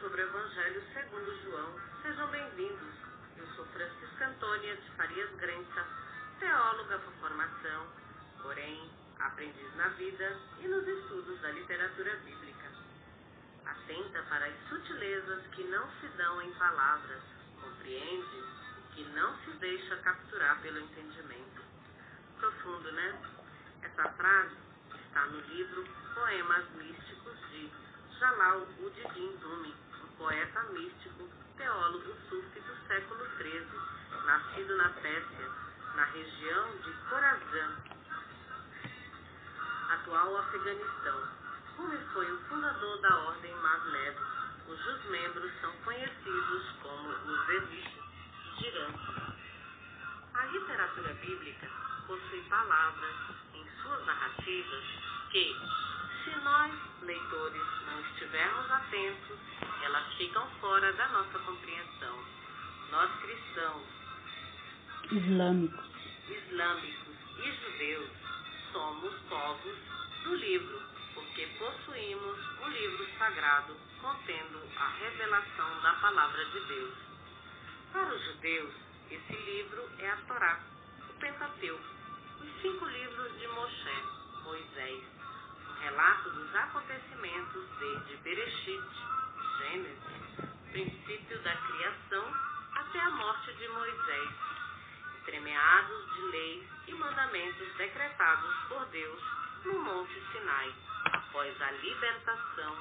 sobre o Evangelho segundo João. Sejam bem-vindos. Eu sou Francisca Antônia de Farias Grença, teóloga por formação, porém aprendiz na vida e nos estudos da literatura bíblica. Atenta para as sutilezas que não se dão em palavras, compreende o que não se deixa capturar pelo entendimento. Profundo, né? Essa frase está no livro Poemas Místicos de Jalal Uddin Rumi, um poeta místico, teólogo sufi do século XIII, nascido na Pérsia, na região de Khorasan, atual Afeganistão. Rumi foi o fundador da Ordem Maslev, cujos membros são conhecidos como os Evites Girantes. A literatura bíblica possui palavras em suas narrativas que, se nós, leitores, não estivermos atentos, elas ficam fora da nossa compreensão. Nós cristãos, islâmicos, islâmicos e judeus somos povos do livro, porque possuímos o livro sagrado contendo a revelação da palavra de Deus. Para os judeus, esse livro é a Torá, o Pentateuco, os cinco livros de Moshe, Moisés, um relato dos acontecimentos desde Bereshit, Gênesis, princípio da criação, até a morte de Moisés, entremeados de leis e mandamentos decretados por Deus no Monte Sinai, após a libertação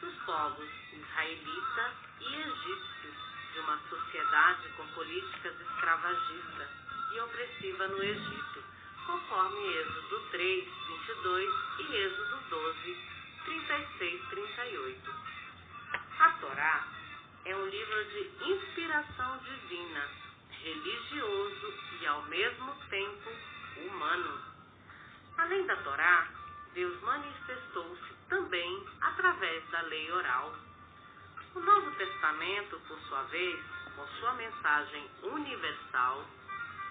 dos povos israelita e egípcio de uma sociedade com políticas escravagistas e opressiva no Egito, conforme Êxodo 3, 22 e Êxodo 12, 36, 38. A Torá é um livro de inspiração divina, religioso e ao mesmo tempo humano. Além da Torá, Deus manifestou-se também através da lei oral. O Novo Testamento, por sua vez, com sua mensagem universal,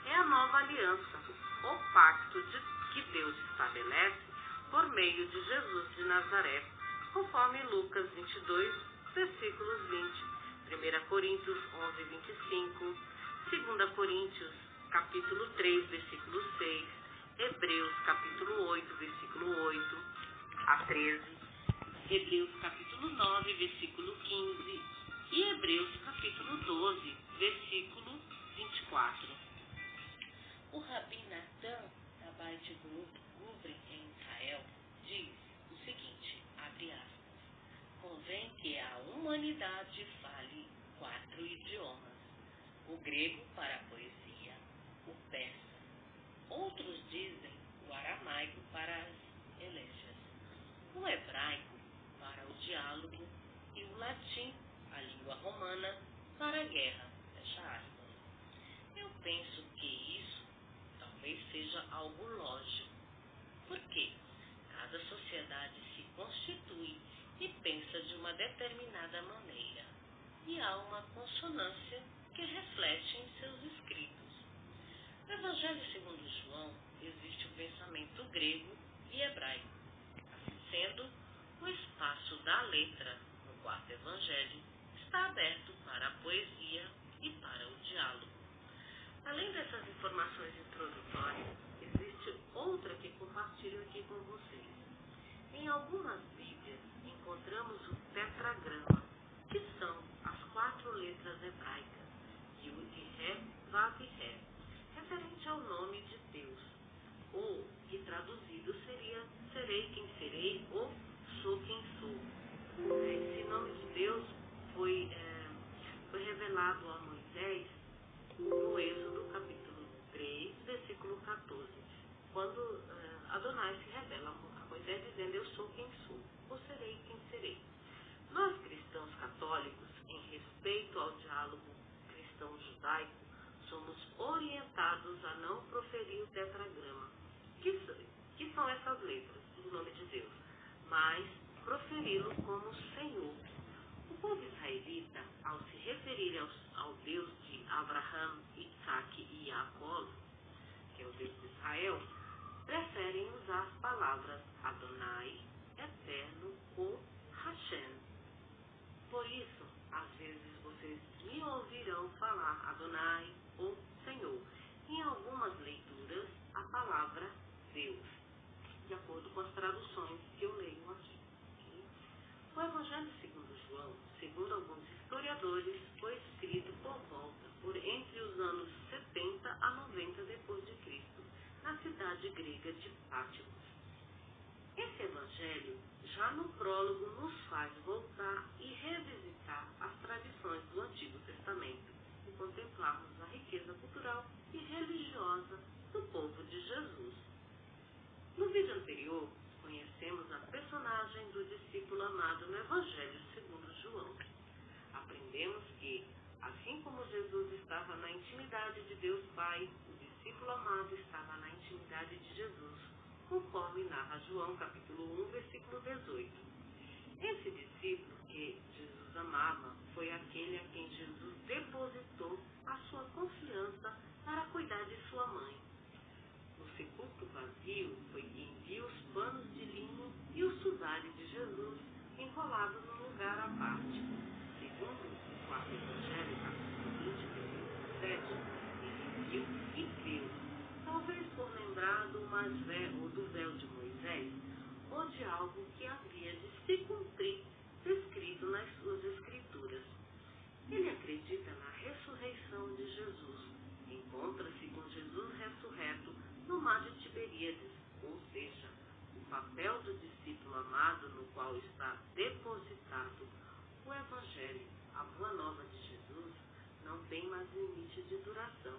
é a nova aliança, o pacto de, que Deus estabelece por meio de Jesus de Nazaré, conforme Lucas 22, versículos 20, 1 Coríntios 11, 25, 2 Coríntios capítulo 3, versículo 6, Hebreus capítulo 8, versículo 8 a 13, Hebreus capítulo 9, versículo 15 e Hebreus capítulo 12, versículo 24. O Rabi Da Beit Guvri em Israel, diz o seguinte, abre aspas, convém que a humanidade fale quatro idiomas, o grego para a poesia, o persa, outros dizem o aramaico para as elégias, o hebraico para o diálogo e o latim, a língua romana, para a guerra. Fecha aspas. Eu penso talvez seja algo lógico. Porque cada sociedade se constitui e pensa de uma determinada maneira. E há uma consonância que reflete em seus escritos. No Evangelho segundo João existe o pensamento grego e hebraico. Assim sendo, o espaço da letra no quarto Evangelho está aberto para a poesia e para o diálogo. Além dessas informações introdutórias, existe outra que compartilho aqui com vocês. Em algumas Bíblias encontramos o tetragrama, que são as quatro letras hebraicas, Yud, Ré, Vav e Ré, referente ao nome de Deus, ou que traduzido seria serei quem serei ou sou quem sou. Esse nome de Deus foi, é, foi revelado a Moisés no Êxodo capítulo 3, versículo 14, quando é, Adonai se revela a Moisés dizendo eu sou quem sou, ou serei quem serei. Nós cristãos católicos, em respeito ao diálogo cristão-judaico, somos orientados a não proferir o tetragrama, que, que são essas letras do nome de Deus, mas proferi-lo como Senhor. O povo israelita, ao se referir aos, ao Deus de Abraham, Isaac e Jacó, que é o Deus de Israel, preferem usar as palavras Adonai, Eterno ou Hashem. Por isso, tradução falar Adonai ou Senhor. Em algumas leituras, a palavra Deus, de acordo com as traduções que eu leio aqui. O Evangelho segundo João, segundo alguns historiadores, foi escrito por volta, por entre os anos 70 a 90 depois de Cristo, na cidade grega de Pátimos. Esse evangelho, já no prólogo, nos faz voltar e revisitar as tradições do Antigo Testamento e contemplarmos a riqueza cultural e religiosa do povo de Jesus. No vídeo anterior, conhecemos a personagem do discípulo amado no Evangelho segundo João. Aprendemos que, assim como Jesus estava na intimidade de Deus Pai, o discípulo amado estava na intimidade de Jesus, conforme narra João capítulo 1, versículo 18. Esse discípulo que Jesus amava foi aquele a quem Jesus depositou a sua confiança para cuidar de sua mãe. No sepulcro vazio foi quem viu os panos de linho e o sudário de Jesus enrolados num lugar à parte. Segundo 20, versículo 7, ele viu e creu talvez por lembrar do, mais véu, do véu de Moisés, ou de algo que havia de se cumprir descrito nas suas escrituras. Ele acredita na ressurreição de Jesus. Encontra-se com Jesus ressurreto no mar de Tiberíades, ou seja, o papel do discípulo amado no qual está depositado o Evangelho, a boa nova de Jesus, não tem mais limite de duração.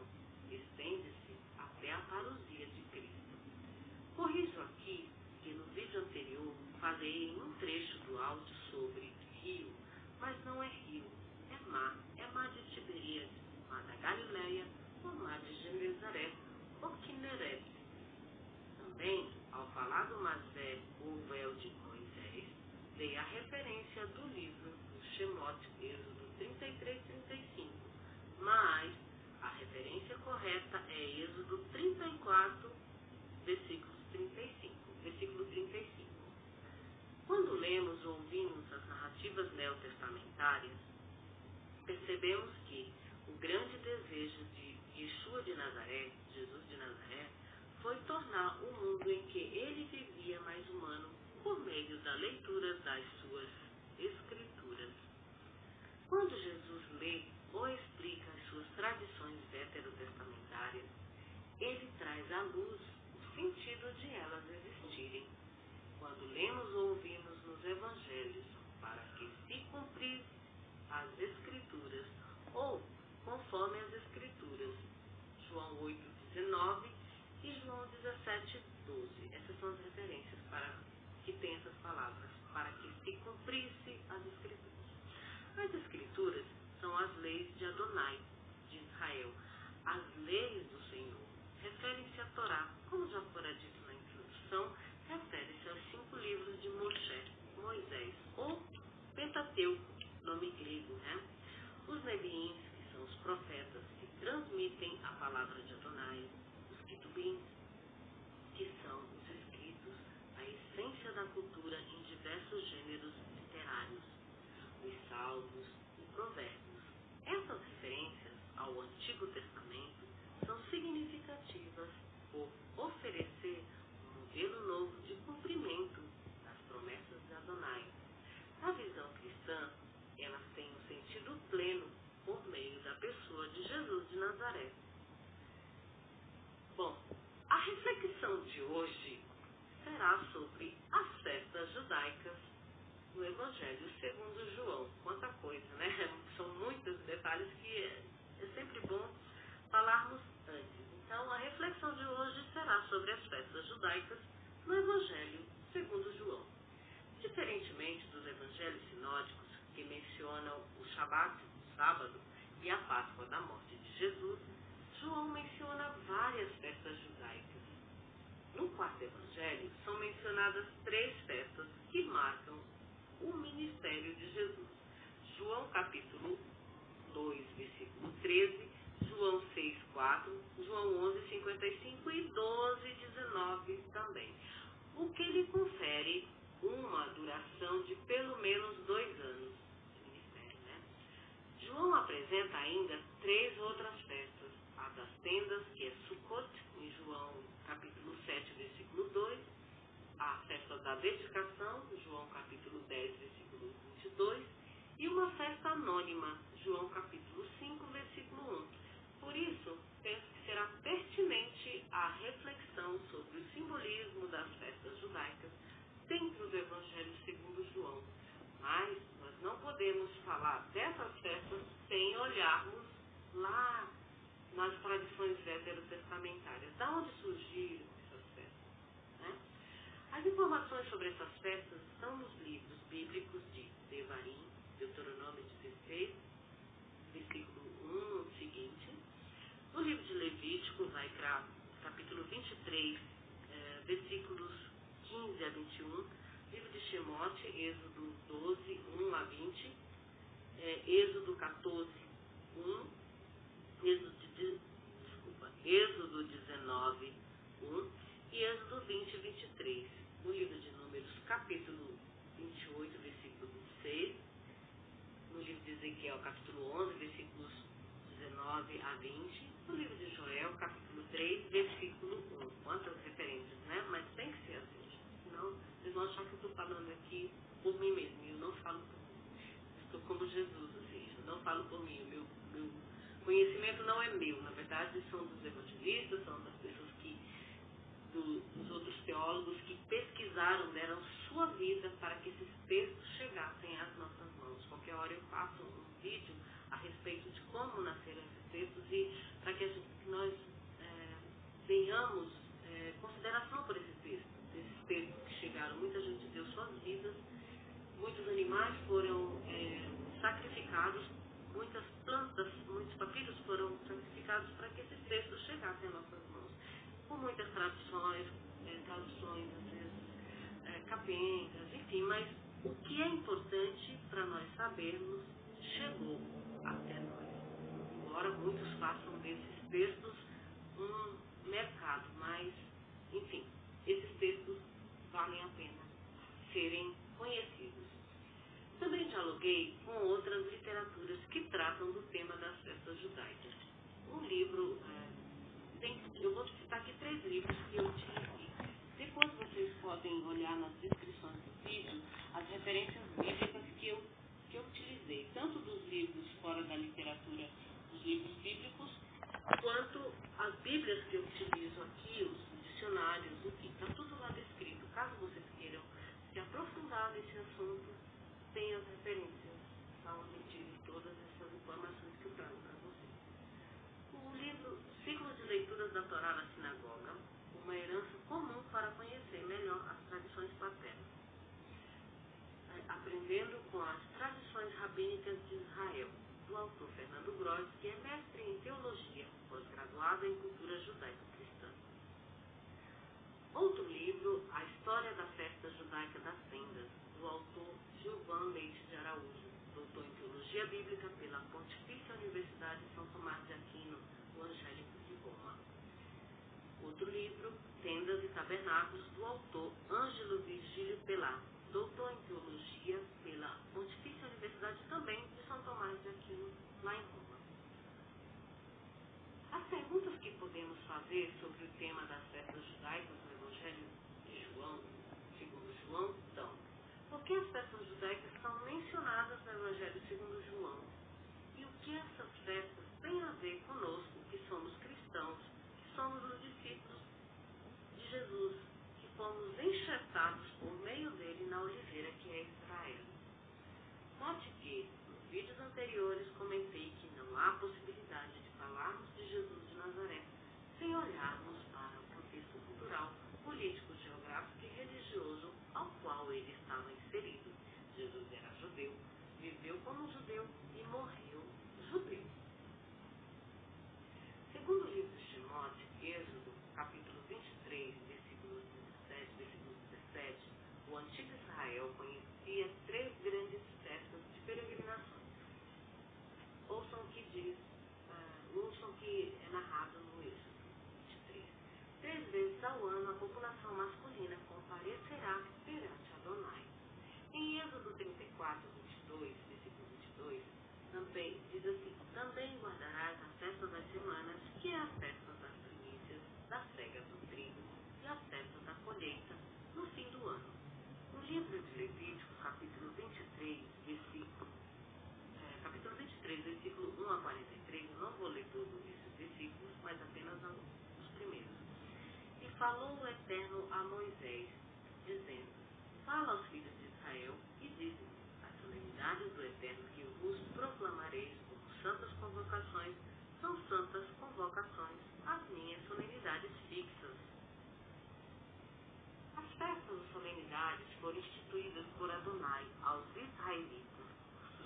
Estende-se até a parousia de Cristo. Corrijo aqui que no vídeo anterior falei em um trecho do áudio sobre rio, mas não é rio, é mar, é mar de Tiberíades, mar da Galileia, ou mar de Genezaré, ou Quinerete. Também, ao falar do Mazé, o véu de Moisés, dei a referência do livro Shemot, Êxodo 33 35, mas a referência correta é Êxodo 34, versículo 35. Versículo 35. Quando lemos ou ouvimos as narrativas neotestamentárias, percebemos que o grande desejo de Yeshua de Nazaré, Jesus de Nazaré, foi tornar o mundo em que ele vivia mais humano por meio da leitura das suas escrituras. Quando Jesus lê ou explica as suas tradições veterotestamentárias, ele traz à luz o sentido de elas existirem. Quando lemos ou ouvimos nos evangelhos para que se cumprisse as escrituras ou conforme as escrituras, João 8, 19 e João 17, 12. Essas são as referências para que tem essas palavras, para que se cumprisse as escrituras. As escrituras são as leis de Adonai, de Israel. As leis do Senhor referem-se à Torá, como já fora dito na introdução, refere-se aos cinco livros de Moshe, Moisés, ou Pentateuco, nome grego, né? Os Nebiins, que são os profetas que transmitem a palavra de Adonai, os Ketubins, que são os escritos, a essência da cultura em diversos gêneros os salmos e provérbios. Essas referências ao Antigo Testamento são significativas por oferecer um modelo novo de cumprimento das promessas de Adonai. Na visão cristã, elas têm um sentido pleno por meio da pessoa de Jesus de Nazaré. Bom, a reflexão de hoje será sobre as festas judaicas no Evangelho segundo João. Quanta coisa, né? São muitos detalhes que é, é sempre bom falarmos antes. Então, a reflexão de hoje será sobre as festas judaicas no Evangelho segundo João. Diferentemente dos evangelhos sinódicos, que mencionam o Shabat, o sábado, e a Páscoa da morte de Jesus, João menciona várias festas judaicas. No quarto evangelho, são mencionadas três festas que marcam o ministério de Jesus. João capítulo 2, versículo 13, João 6, 4, João 11, 55 e 12, 19 também. O que lhe confere uma duração de pelo menos dois anos de ministério. Né? João apresenta ainda três outras festas. A das tendas, que é Sukkot, em João capítulo 7, versículo 2. A festa da dedicação, João capítulo 10, versículo 22. E uma festa anônima, João capítulo 5, versículo 1. Por isso, penso que será pertinente a reflexão sobre o simbolismo das festas judaicas dentro do Evangelho segundo João. Mas nós não podemos falar dessas festas sem olharmos lá nas tradições veterotestamentárias. Da onde surgiram? As informações sobre essas festas estão nos livros bíblicos de Devarim, Deuteronômio 16, versículo 1 seguinte, no livro de Levítico, vai para capítulo 23, é, versículos 15 a 21, livro de Shemote, Êxodo 12, 1 a 20, é, Êxodo 14, 1, Êxodo, de, desculpa, Êxodo 19, 1 e Êxodo 20, 23. No livro de Números, capítulo 28, versículo 26, no livro de Ezequiel, capítulo 11, versículos 19 a 20, no livro de Joel, capítulo 3, versículo 1. Quantas referências, né? Mas tem que ser assim, senão vocês vão achar que eu estou falando aqui por mim mesmo, e eu não falo por mim. Estou como Jesus, assim, eu não falo por mim, o meu, meu conhecimento não é meu, na verdade são dos evangelistas, são das pessoas que, do, dos outros teólogos que pesquisaram, deram sua vida para que esses textos chegassem às nossas mãos. Qualquer hora eu faço um vídeo a respeito de como nasceram esses textos e para que, que, nós é, tenhamos é, consideração por esses textos, esses textos que chegaram. Muita gente deu suas vidas, muitos animais foram é, sacrificados, muitas plantas, muitos papiros foram sacrificados para que esses textos chegassem às nossas mãos. Com muitas traduções, é, traduções às vezes é, capengas, enfim, mas o que é importante para nós sabermos chegou até nós. Embora muitos façam desses textos um mercado, mas, enfim, esses textos valem a pena serem conhecidos. Também dialoguei com outras literaturas que tratam do tema das festas judaicas. Um livro, é, tem, eu vou citar aqui três livros que eu utilizei. Depois vocês podem olhar nas descrições do vídeo as referências bíblicas que eu que eu utilizei, tanto dos livros fora da literatura, dos livros bíblicos, quanto as bíblias que eu utilizo aqui, os dicionários, enfim, está tudo lá descrito. Caso vocês queiram se aprofundar nesse assunto, tem as referências tá onde tive todas essas informações que eu trago para vocês. O livro Ciclo de Leituras da Torá uma herança comum para conhecer melhor as tradições paternas aprendendo com as tradições rabínicas de Israel, do autor Fernando Gross, que é mestre em teologia, pós-graduado em cultura judaico-cristã. Outro livro, A História da Festa Judaica das Tendas, do autor Gilvan Leite de Araújo, doutor em teologia bíblica pela Pontifícia Universidade São Tomás de Aquino, do Angélico de Roma. Outro livro, Tendas e Tabernáculos, do autor Ângelo Virgílio Pelato doutor em teologia pela Pontifícia Universidade também de São Tomás de Aquino, lá em Roma. As perguntas que podemos fazer sobre o tema das festas judaicas no Evangelho de João, segundo João, são: por que as festas judaicas são mencionadas no Evangelho segundo João? E o que essas festas têm a ver conosco, que somos cristãos, que somos os discípulos Jesus, fomos enxertados por meio dele na oliveira que é Israel. Note que, nos vídeos anteriores, 4, 22, versículo 22, também diz assim: Também guardarás a festa das semanas, que é a festa das primícias, da cega do trigo e a festa da colheita, no fim do ano. No livro de Levítico, capítulo 23, versículo, é, capítulo 23, versículo 1 a 43, não vou ler todos esses versículos, mas apenas os primeiros. E falou o Eterno a Moisés, dizendo: Fala aos filhos solenidades do Eterno que vos proclamareis santas convocações são santas convocações, as minhas solenidades fixas. As festas e solenidades foram instituídas por Adonai aos israelitas,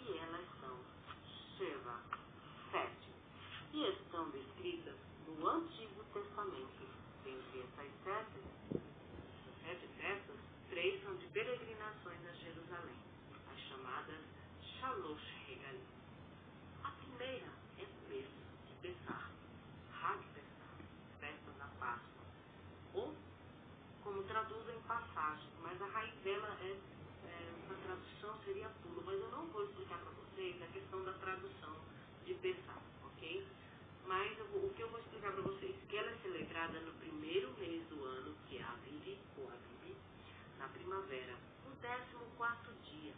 e elas são Sheva, sete, e estão descritas no Antigo Testamento. Dentre essas sete, essas sete festas, três são de peregrinações a Jerusalém, as chamadas Shalosh Regalim primeira é mesmo de pensar, Hag pensar, festa da Páscoa. Ou, como traduzem passagem, mas a raiz dela é, é uma tradução seria tudo, mas eu não vou explicar para vocês a questão da tradução de pensar, ok? Mas o que eu vou explicar para vocês, que ela é celebrada no primeiro mês do ano, que é a ou Aviv, na primavera, no 14 quarto dia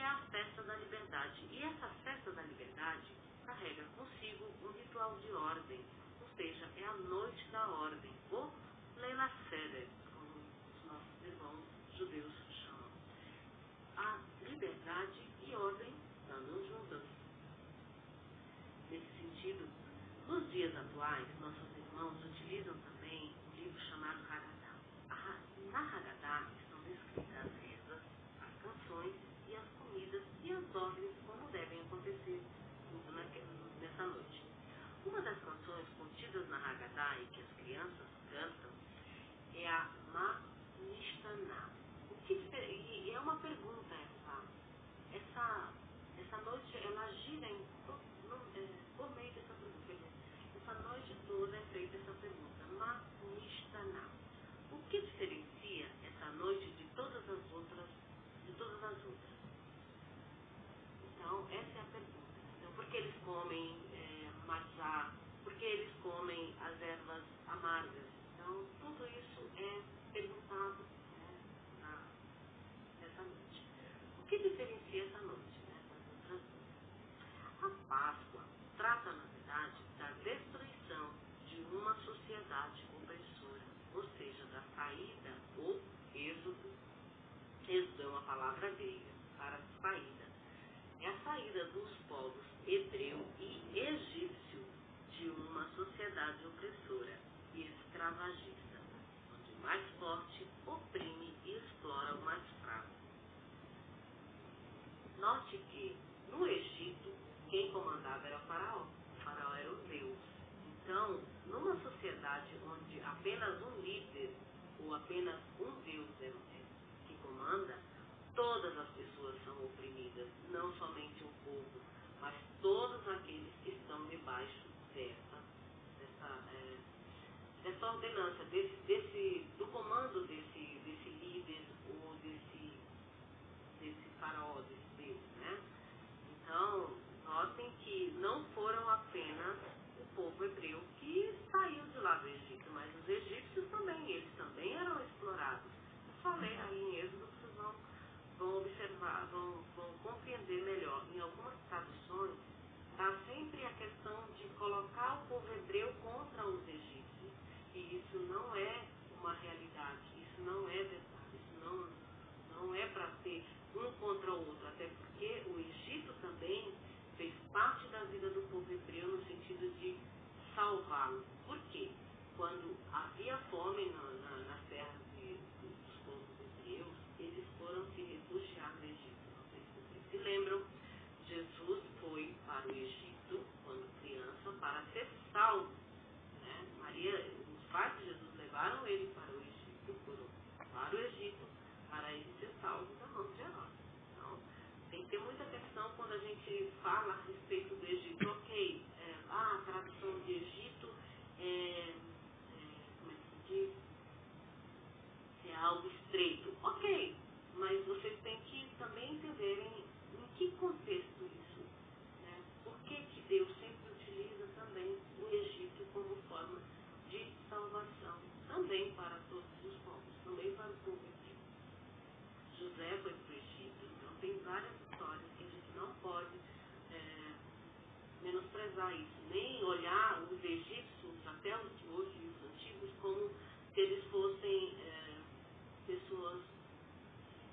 é a festa da liberdade. E essa festa da liberdade carrega consigo um ritual de ordem, ou seja, é a noite da ordem, ou Leila Seder, como os nossos irmãos judeus chamam. A liberdade e ordem andam juntas. Nesse sentido, nos dias atuais, nossos irmãos utilizam também um livro chamado Haggadah. Na Haggadah estão descritas as rezas, as canções e as comidas e as ordens como devem acontecer tudo nessa noite. Uma das canções contidas na Haggadah e que as crianças cantam é a Ma Nishtaná. O que e é uma pergunta essa. Essa, essa noite ela gira em, é, por meio dessa pergunta. Essa noite toda é feita essa pergunta. Ma. O que diferencia essa noite de todas as outras, de todas as outras? Então, essa é a pergunta. Então, por que eles comem é, matcha? Por que eles comem as ervas amargas? Então, tudo isso é perguntado né, na, nessa noite. O que diferencia essa noite né, das outras duas? A Páscoa trata, na verdade, da destruição de uma sociedade opressora, ou seja, da saída ou êxodo, êxodo é uma palavra grega, para saída é a saída dos povos hebreu e egípcio de uma sociedade opressora escravagista, onde o mais forte oprime e explora o mais fraco. Note que, no Egito, quem comandava era o faraó. O faraó era o Deus. Então, numa sociedade onde apenas um líder ou apenas um Deus é que comanda, todas as pessoas são oprimidas, não somente um povo, mas todos aqueles que estão debaixo é, dessa ordenança, desse, desse, do comando desse, desse líder ou desse, desse faraó, desse Deus, né? Então, notem que não foram apenas o povo hebreu que saiu de lá do Egito, mas os egípcios também, eles também eram explorados. Eu falei aí em Êxodo, vocês vão vão observar, vão, vão compreender melhor. Em algumas traduções, está sempre a questão de colocar o povo hebreu contra os egípcios. E isso não é uma realidade, isso não é verdade, isso não, não é para ser um contra o outro, até porque o Egito também fez parte da vida do povo hebreu no sentido de salvá-lo. Por quê? Quando havia fome na, na, nas terras de, dos povos hebreus, eles foram se refugiar no Egito. Não sei se vocês se lembram, Jesus foi para o Egito, quando criança, para ser salvo. Né? Maria, os pais de Jesus levaram ele para o Egito, foram para o Egito, para ele ser salvo da mão de Herodes. Então, tem que ter muita atenção quando a gente fala a respeito do Egito. Ok, é, a tradução de Egito é, é como é que se diz? É algo estreito. Ok, mas vocês têm que também entenderem em que contexto isso. Né? Por que, que Deus várias histórias que a gente não pode é, menosprezar isso, nem olhar os egípcios até os hoje, os antigos, como se eles fossem é, pessoas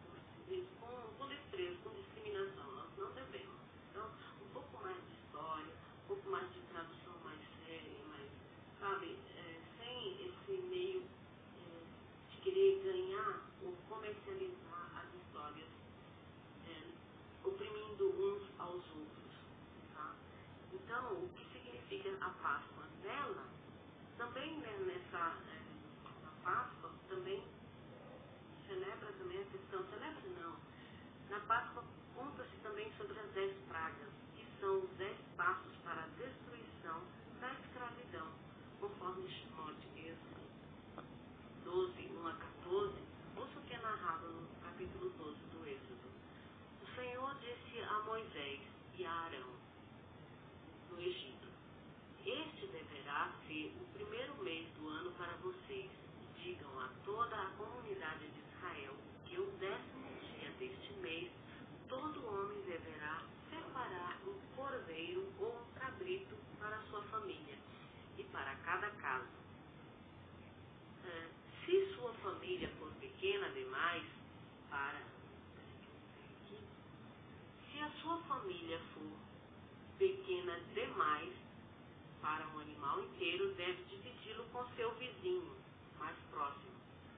como é se diz, com, com desprezo, com discriminação. Nós não devemos. Então, um pouco mais de história, um pouco mais de tradução mais séria, mais, sabe, é, sem esse meio é, de querer ganhar ou comercializar as histórias, é, oprimindo uns aos outros. Tá? Então, o que significa a Páscoa? Nela, também né, nessa é, na Páscoa, também celebra também a questão, celebra não, na Páscoa conta-se também sobre as dez pragas, que são os dez passos para a destruição da escravidão, conforme Shimon de Êxodo 12, 1 a 14, ouça o que é narrado no capítulo 12 do Êxodo. O Senhor disse a Moisés e a Arão, no Egito, este deverá ser o primeiro mês do ano para vocês. Digam a toda a comunidade de Israel que o décimo dia deste mês todo homem deverá separar um cordeiro ou um cabrito para sua família e para cada casa. É, se sua família for pequena demais para. Se a sua família for pequena demais para um animal inteiro, deve dividi-lo com seu vizinho mais próximo,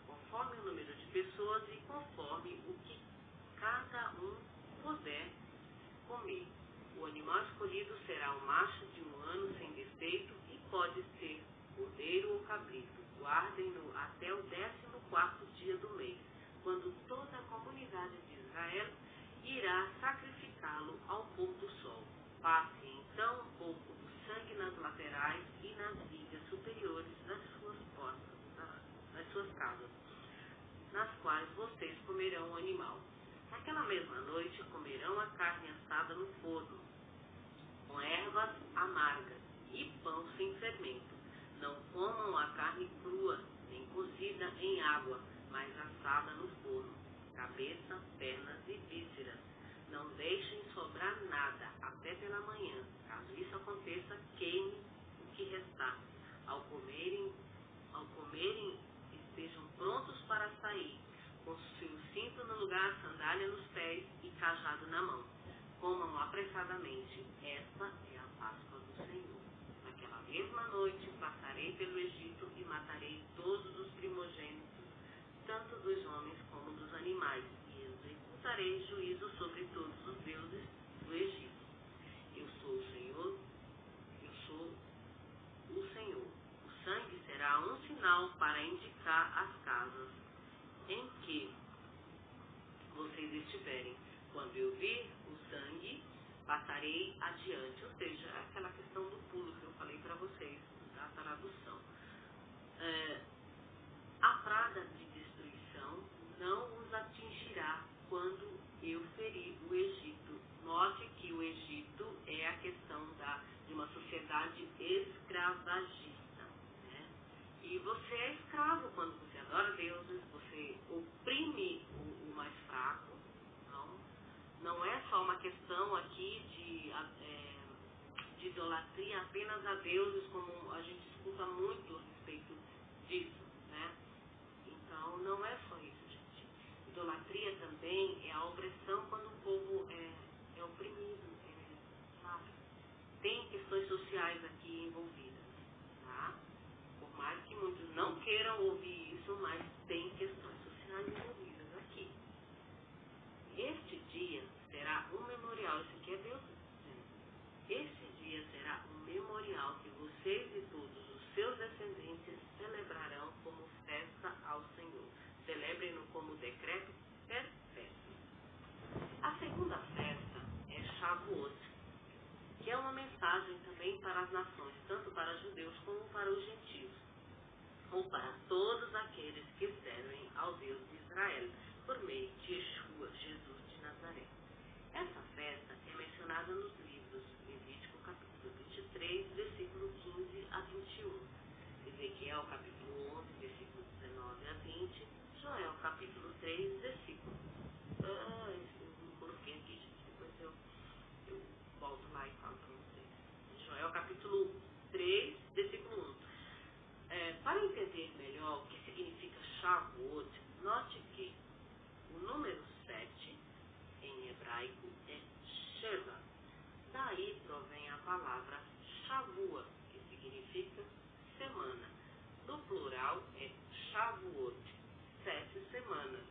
conforme o número de pessoas e conforme o que cada um puder comer. O animal escolhido será um macho de um ano sem defeito pode ser cordeiro ou cabrito. Guardem-no até o décimo quarto dia do mês, quando toda a comunidade de Israel irá sacrificá-lo ao pôr do sol. Passe então um pouco do sangue nas laterais e nas vigas superiores das suas portas, das suas casas, nas quais vocês comerão o animal. Naquela mesma noite comerão a carne assada no forno, com ervas amargas e pão sem fermento. Não comam a carne crua, nem cozida em água, mas assada no forno, cabeça, pernas e vísceras. Não deixem sobrar nada até pela manhã. Caso isso aconteça, queime o que restar. Ao comerem, ao comerem, estejam prontos para sair Possui o cinto no lugar, sandália nos pés e cajado na mão. Comam apressadamente. Esta é a Páscoa do Senhor. Naquela mesma noite passarei pelo Egito e matarei todos os primogênitos, tanto dos homens como dos animais, e executarei juízo sobre todos os deuses do Egito. Eu sou o Senhor, eu sou o Senhor. O sangue será um sinal para indicar as casas em que vocês estiverem. Quando eu vir o sangue, passarei adiante. Ou seja, aquela questão do pulo que eu falei para vocês, da tradução. É, a praga de destruição não os atingirá quando eu ferir o Egito. Note que o Egito é a questão da, de uma sociedade escravagista. E você é escravo quando você adora deuses, você oprime o, o mais fraco. Não, é só uma questão aqui de, é, de idolatria apenas a deuses, como a gente escuta muito a respeito disso, né? Então, não é só isso, gente. Idolatria também é a opressão quando o povo é, é oprimido, é, sabe? Tem questões sociais aqui envolvidas, tá? Por mais que muitos não queiram ouvir isso, mas tem questões sociais envolvidas aqui. Este dia será um memorial, isso aqui é Deus Este dia será um memorial que vocês e todos os seus descendentes celebrarão como festa ao Senhor. Celebrem-no como decreto perfeito. A segunda festa é Shavuot, é uma mensagem também para as nações, tanto para judeus como para os gentios, ou para todos aqueles que servem ao Deus de Israel, por meio de Yeshua, Jesus de Nazaré. Essa festa é mencionada nos livros Levítico capítulo 23, versículo 15 a 21, Ezequiel capítulo 11, versículo 19 a 20, Joel capítulo 3, versículo... Note que o número 7 em hebraico é Sheva. Daí provém a palavra Shavua, que significa semana. No plural é Shavuot, sete semanas.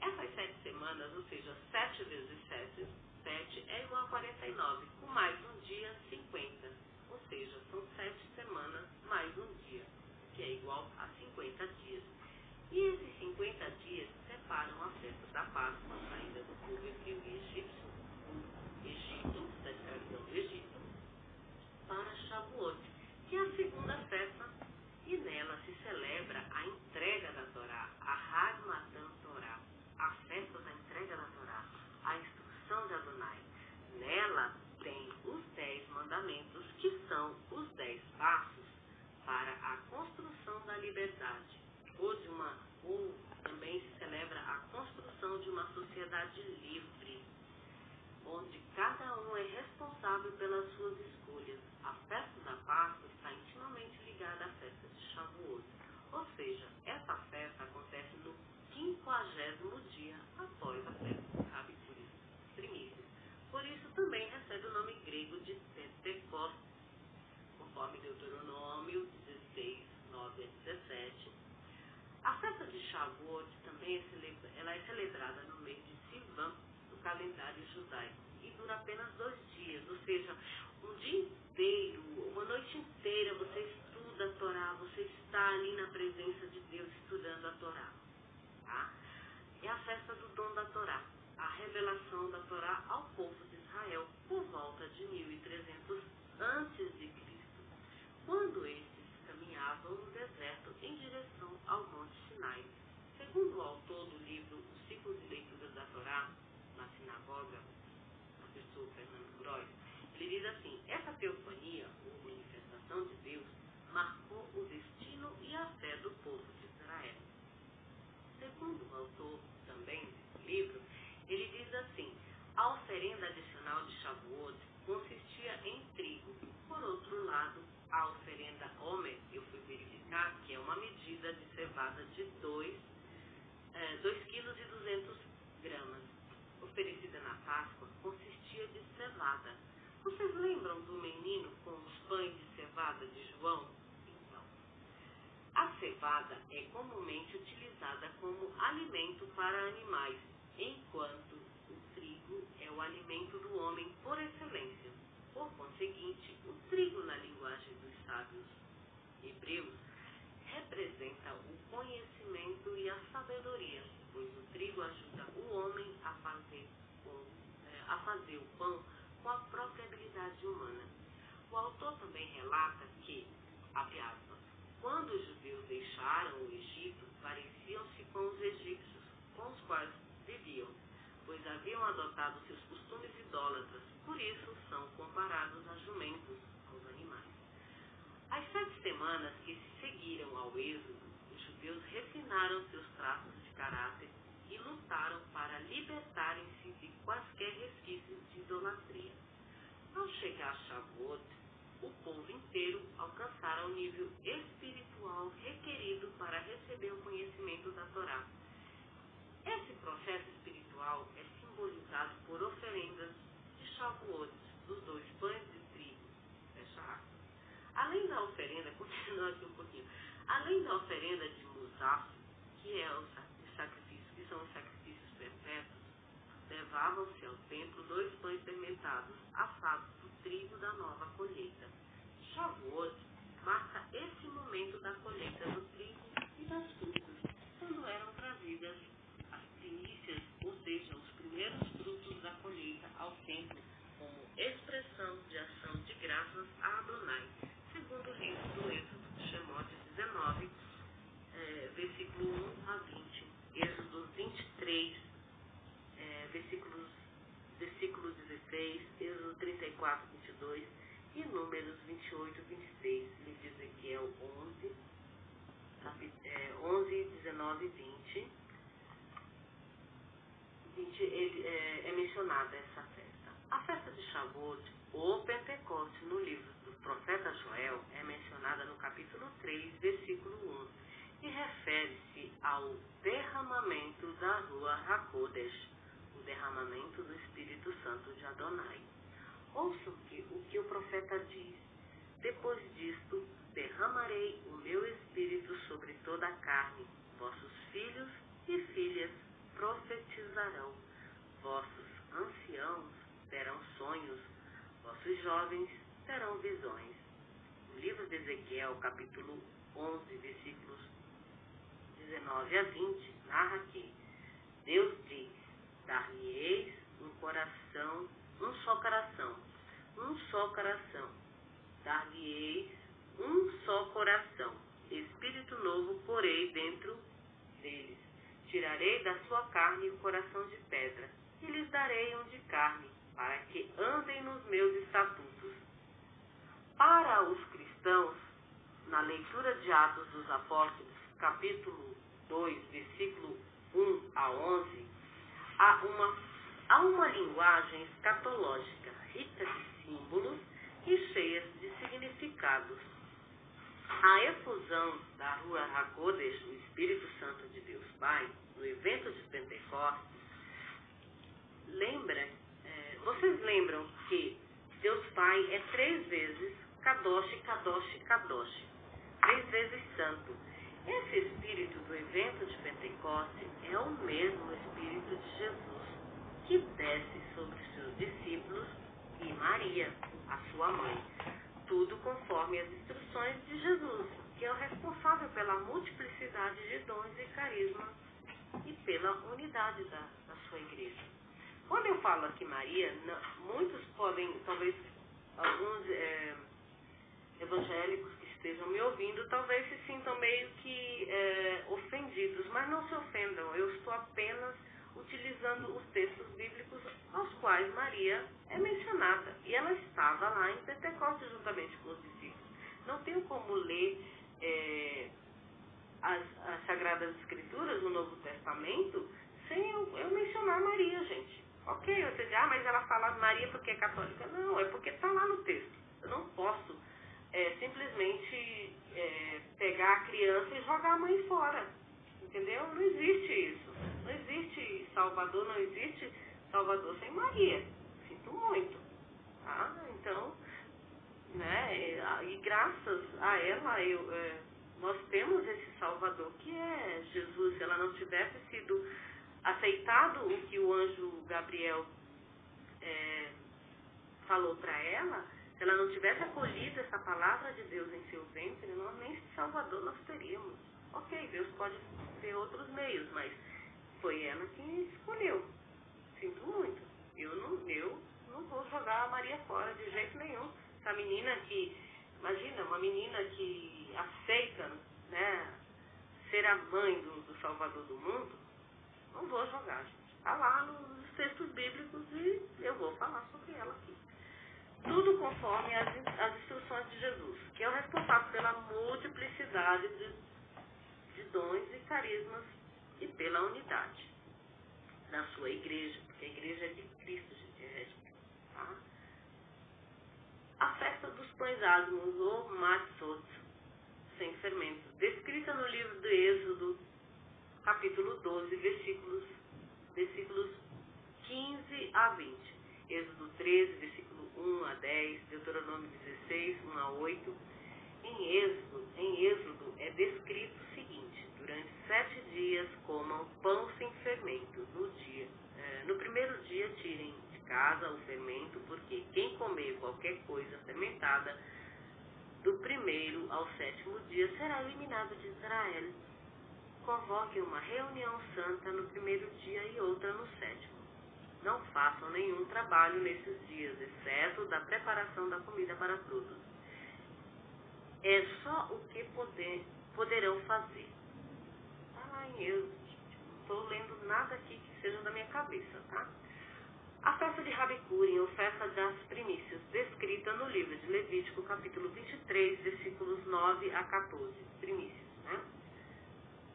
Essas sete semanas, ou seja, sete vezes sete, sete é igual a 49, com mais um dia, 50. Ou seja, são sete semanas mais um dia, que é igual a 50 dias. E existe 50 dias separam a festa da Páscoa, saída do povo hebreu e egípcio, do Egito, da escravidão do Egito, para Shavuot, que é a segunda festa, e nela se celebra a entrega da Torá, a Hag Matan Torá, a festa da entrega da Torá, a instrução de Adonai. Nela tem os dez mandamentos, que são os dez passos para a construção da liberdade ou de uma também se celebra a construção de uma sociedade livre, onde cada um é responsável pelas suas escolhas. A festa da Páscoa está intimamente ligada à festa de Shavuot, ou seja, essa festa acontece no quinquagésimo dia após a festa, por isso, primícias. Por isso também recebe o nome grego de Pentecostes, conforme Deuteronômio 16, 9 a 17, a festa de Shavuot também é, celebra, ela é celebrada no mês de Sivan, do calendário judaico, e dura apenas dois dias, ou seja, um dia inteiro, uma noite inteira você estuda a Torá, você está ali na presença de Deus estudando a Torá. Tá? É a festa do dom da Torá, a revelação da Torá ao povo de Israel por volta de 1300 antes de Cristo, quando estes caminhavam no deserto em direção ao Monte Sinai. Segundo o autor do livro O Ciclo de Leituras da Torá, na sinagoga, o professor Gross, ele diz assim, essa teofania, ou manifestação de Deus, marcou o destino e a fé do povo de Israel. Segundo o autor também desse livro, ele diz assim, a oferenda adicional de Shavuot consistia em trigo. Por outro lado, a oferenda Homer, eu fui verificar, que é uma medida de cevada de 2 é, kg e 200 gramas, oferecida na Páscoa, Vocês lembram do menino com os pães de cevada de João? Então, a cevada é comumente utilizada como alimento para animais, enquanto o trigo é o alimento do homem por excelência. Por conseguinte, o trigo na linguagem dos sábios hebreus representa o conhecimento e a sabedoria, pois o trigo ajuda o homem a fazer, é, a fazer o pão com a própria habilidade humana. O autor também relata que, abre aspas, quando os judeus deixaram o Egito, pareciam-se com os egípcios, com os quais viviam pois haviam adotado seus costumes idólatras, por isso são comparados a jumentos, aos animais. As sete semanas que se seguiram ao êxodo, os judeus refinaram seus traços de caráter e lutaram para libertarem-se de quaisquer resquícios de idolatria. Ao chegar Shavuot, o povo inteiro alcançara o nível espiritual requerido para receber o conhecimento da Torá esse processo espiritual é simbolizado por oferendas de Shavuot, dos dois pães de trigo. Fecha. Além da oferenda, continuando aqui um pouquinho, além da oferenda de Musaf, que é o sacrifício, são os sacrifícios perpétuos, levavam-se ao templo dois pães fermentados, assados do trigo da nova colheita. Shavuot marca esse momento da colheita do trigo e das frutas, quando eram trazidas primícias, ou seja, os primeiros frutos da colheita ao templo, como expressão de ação de graças a Adonai, segundo o livro do Êxodo, Shemot 19, é, versículo 1 a 20, Êxodo 23, é, versículos, versículo 16, Êxodo 34, 22 e Números 28, 26, livro de Ezequiel 11, é, 11, 19 e 20, ele, é, é mencionada essa festa. A festa de Shavuot, ou Pentecoste, no livro do profeta Joel, é mencionada no capítulo 3, versículo 1, e refere-se ao derramamento da rua Hakodesh, o derramamento do Espírito Santo de Adonai. Ouçam que, o que o profeta diz. Depois disto, derramarei o meu Espírito sobre toda a carne. Vossos filhos e filhas profetizarão. Vossos anciãos terão sonhos. Vossos jovens terão visões. No livro de Ezequiel, capítulo 11, versículos 19 a 20, narra que Deus diz: Dar-lhe-eis um coração, um só coração, um só coração. Dar-lhe-eis um só coração. Espírito novo porei dentro deles. Tirarei da sua carne o coração de pedra e lhes darei um de carne, para que andem nos meus estatutos. Para os cristãos, na leitura de Atos dos Apóstolos, capítulo 2, versículo 1 a 11, há uma, há uma linguagem escatológica rica de símbolos e cheias de significados. A efusão da Rua Hakodesh, o Espírito Santo de Deus Pai, no evento de Pentecostes, lembra, é, vocês lembram que Deus Pai é três vezes Kadosh, Kadosh, Kadosh, três vezes santo. Esse espírito do evento de Pentecostes é o mesmo espírito de Jesus que desce sobre seus discípulos e Maria, a sua mãe. Tudo conforme as instruções de Jesus, que é o responsável pela multiplicidade de dons e carismas e pela unidade da, da sua igreja. Quando eu falo aqui Maria, não, muitos podem, talvez alguns é, evangélicos estejam me ouvindo talvez se sintam meio que é, ofendidos, mas não se ofendam. Eu estou apenas utilizando os textos bíblicos aos quais Maria é mencionada. E ela estava lá em Pentecostes juntamente com os discípulos. Não tenho como ler é, as, as, Sagradas Escrituras no Novo Testamento sem eu, eu mencionar Maria, gente. Ok, você diz, ah, mas ela fala Maria porque é católica. Não, é porque está lá no texto. Eu não posso é, simplesmente é, pegar a criança e jogar a mãe fora. Entendeu? Não existe isso. Não existe Salvador, não existe Salvador sem Maria. Sinto muito. Tá? Então, né? E graças a ela, eu, é, nós temos esse Salvador que é Jesus. Se ela não tivesse sido aceitado o que o anjo Gabriel é, falou para ela, se ela não tivesse acolhido essa palavra de Deus em seu ventre, nós nem Salvador nós teríamos. Ok, Deus pode ter outros meios, mas foi ela quem escolheu. Sinto muito. Eu não, eu não vou jogar a Maria fora de jeito nenhum. Essa menina que, imagina, uma menina que aceita né, ser a mãe do, do Salvador do mundo, não vou jogar, gente. Está lá nos textos bíblicos e eu vou falar sobre ela aqui tudo conforme as, as instruções de Jesus, que é o responsável pela multiplicidade de, de dons e carismas e pela unidade da sua igreja, porque a igreja é de Cristo, gente, é tá? A festa dos pães asmos, ou matzot, sem fermento, descrita no livro do Êxodo, capítulo 12, versículos, versículos 15 a 20. Êxodo 13, versículo 1 a 10, Deuteronômio 16, 1 a 8. Em Êxodo, em Êxodo é descrito o seguinte: durante sete dias comam pão sem fermento. No dia, é, no primeiro dia tirem de casa o fermento, porque quem comer qualquer coisa fermentada do primeiro ao sétimo dia será eliminado de Israel. Convoque uma reunião santa no primeiro dia e outra no sétimo não façam nenhum trabalho nesses dias, exceto da preparação da comida para todos. É só o que poder, poderão fazer. Ai, eu não estou lendo nada aqui que seja da minha cabeça, tá? A festa de Rabicurim, ou festa das primícias, descrita no livro de Levítico, capítulo 23, versículos 9 a 14. Primícias, né?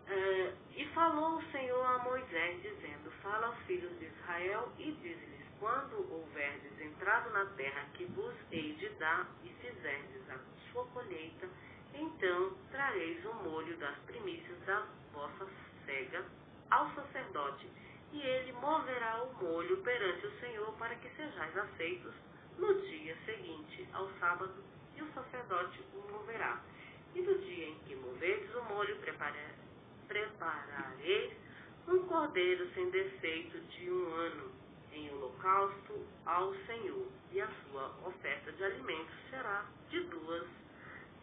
Uh, e falou o Senhor a Moisés, dizendo: Fala aos filhos de Israel e diz-lhes: Quando houverdes entrado na terra que vos hei de dar e fizerdes a sua colheita, então trareis o molho das primícias da vossa cega ao sacerdote, e ele moverá o molho perante o Senhor para que sejais aceitos no dia seguinte ao sábado, e o sacerdote o moverá. E no dia em que moverdes o molho, preparareis um cordeiro sem defeito de um ano em holocausto ao Senhor, e a sua oferta de alimentos será de duas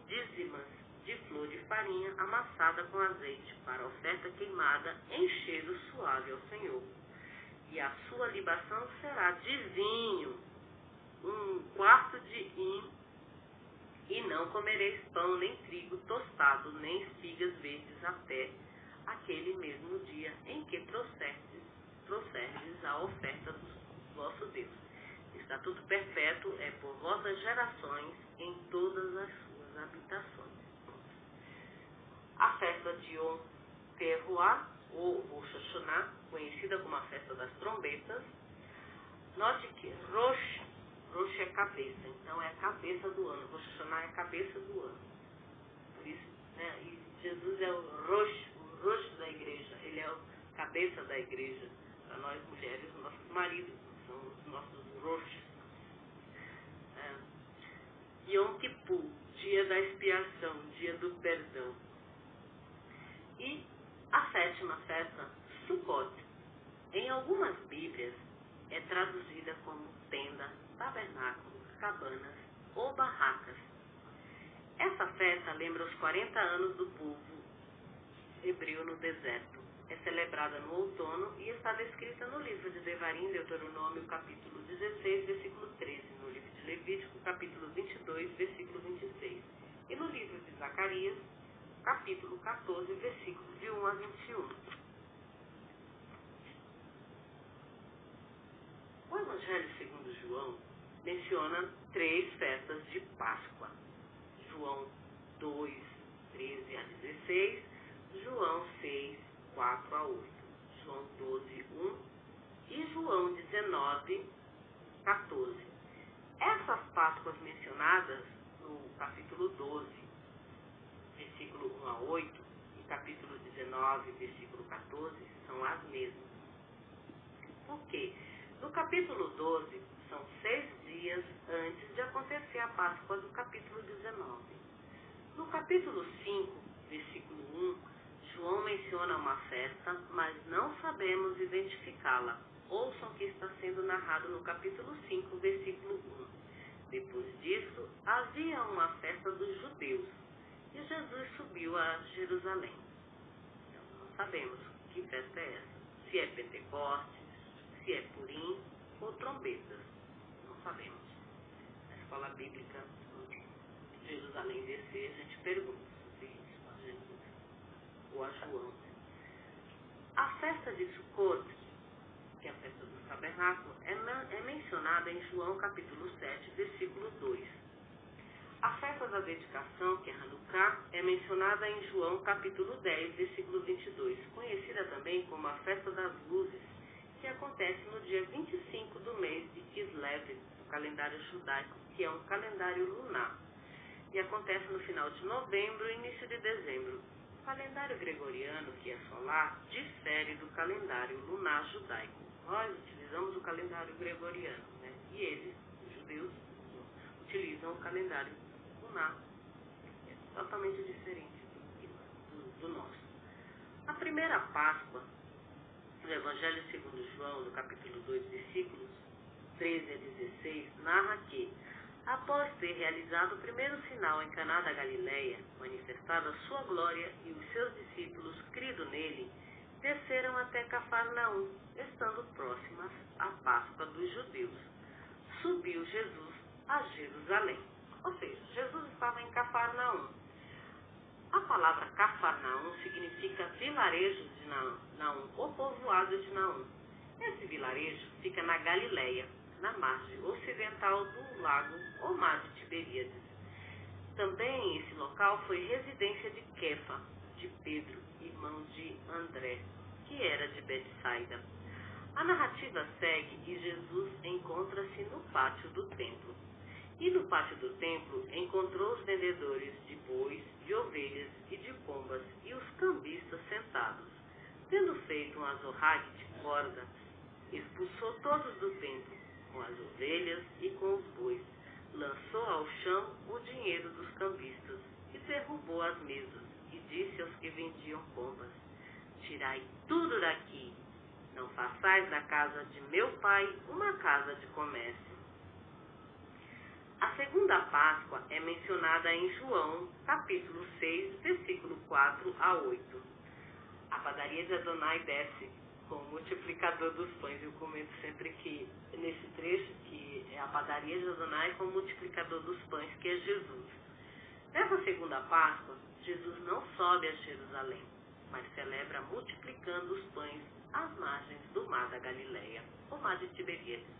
dízimas de flor de farinha amassada com azeite, para oferta queimada em cheiro suave ao Senhor. E a sua libação será de vinho, um quarto de hin, e não comereis pão, nem trigo tostado, nem espigas verdes até aquele mesmo dia em que trouxerdes, a oferta do vosso Deus. Estatuto perpétuo é por vossas gerações em todas as suas habitações. A festa de Yom Teruah, ou Rosh Hashanah, conhecida como a festa das trombetas, note que Rosh, Rosh é cabeça, então é a cabeça do ano, Rosh Hashanah é a cabeça do ano. Por isso, né, e Jesus é o Rosh, o Rosh da igreja, ele é o cabeça da igreja. Para nós mulheres, nossos maridos são os nossos Rosh. É. Yom Kippur, dia da expiação, dia do perdão. E a sétima festa, Sukkot, em algumas Bíblias é traduzida como tenda, tabernáculo, cabanas ou barracas. Essa festa lembra os 40 anos do povo hebreu no deserto. É celebrada no outono e está descrita no livro de Devarim, Deuteronômio, capítulo 16, versículo 13, no livro de Levítico, capítulo 22, versículo 26, e no livro de Zacarias, capítulo 14, versículos de 1 a 21. O Evangelho segundo João menciona três festas de Páscoa. João 2, 13 a 16, João 6, 4 a 8, João 12, 1 e João 19, 14. Essas Páscoas mencionadas no capítulo 12 versículo 1 a 8, e capítulo 19, versículo 14, são as mesmas. Por quê? No capítulo 12, são seis dias antes de acontecer a Páscoa do capítulo 19. No capítulo 5, versículo 1, João menciona uma festa, mas não sabemos identificá-la. Ouçam o que está sendo narrado no capítulo 5, versículo 1. Depois disso, havia uma festa dos judeus e Jesus subiu a Jerusalém. Então, não sabemos que festa é essa. Se é Pentecostes, se é Purim ou trombetas. Não sabemos. Na escola bíblica de Jerusalém descer, a gente pergunta se isso a Jesus a João. A festa de Sukkot, que é a festa do tabernáculo, é, é mencionada em João capítulo 7, versículo 2 a festa da dedicação, que é Hanukkah, é mencionada em João capítulo 10, versículo 22, conhecida também como a festa das luzes, que acontece no dia 25 do mês de Kislev, do calendário judaico, que é um calendário lunar, e acontece no final de novembro e início de dezembro. Calendário gregoriano, que é solar, difere do calendário lunar judaico. Nós utilizamos o calendário gregoriano, né? e eles, os judeus, utilizam o calendário lunar. É totalmente diferente do, do, do nosso. A primeira Páscoa, no Evangelho segundo João, no capítulo 2, versículos 13 a 16, narra que, após ter realizado o primeiro sinal em Caná da Galileia, manifestado a sua glória e os seus discípulos, crido nele, desceram até Cafarnaum, estando próximas à Páscoa dos judeus. Subiu Jesus a Jerusalém. Ou seja, Jesus estava em Cafarnaum. A palavra Cafarnaum significa vilarejo de Naum, ou povoado de Naum. Esse vilarejo fica na Galileia, na margem ocidental do lago ou mar de Tiberíades. Também esse local foi residência de Kefa, de Pedro, irmão de André, que era de Betsaida. A narrativa segue e Jesus encontra-se no pátio do templo. E no pátio do templo encontrou os vendedores de bois, de ovelhas e de pombas e os cambistas sentados. Tendo feito um azorrague de corda. Expulsou todos do templo, com as ovelhas e com os bois. Lançou ao chão o dinheiro dos cambistas e derrubou as mesas. E disse aos que vendiam pombas: Tirai tudo daqui. Não façais da casa de meu pai uma casa de comércio. A segunda Páscoa é mencionada em João, capítulo 6, versículo 4 a 8. A padaria de Adonai desce com o multiplicador dos pães. Eu comento sempre que, nesse trecho, que é a padaria de Adonai com o multiplicador dos pães, que é Jesus. Nessa segunda Páscoa, Jesus não sobe a Jerusalém, mas celebra multiplicando os pães às margens do mar da Galileia, o mar de Tiberíades.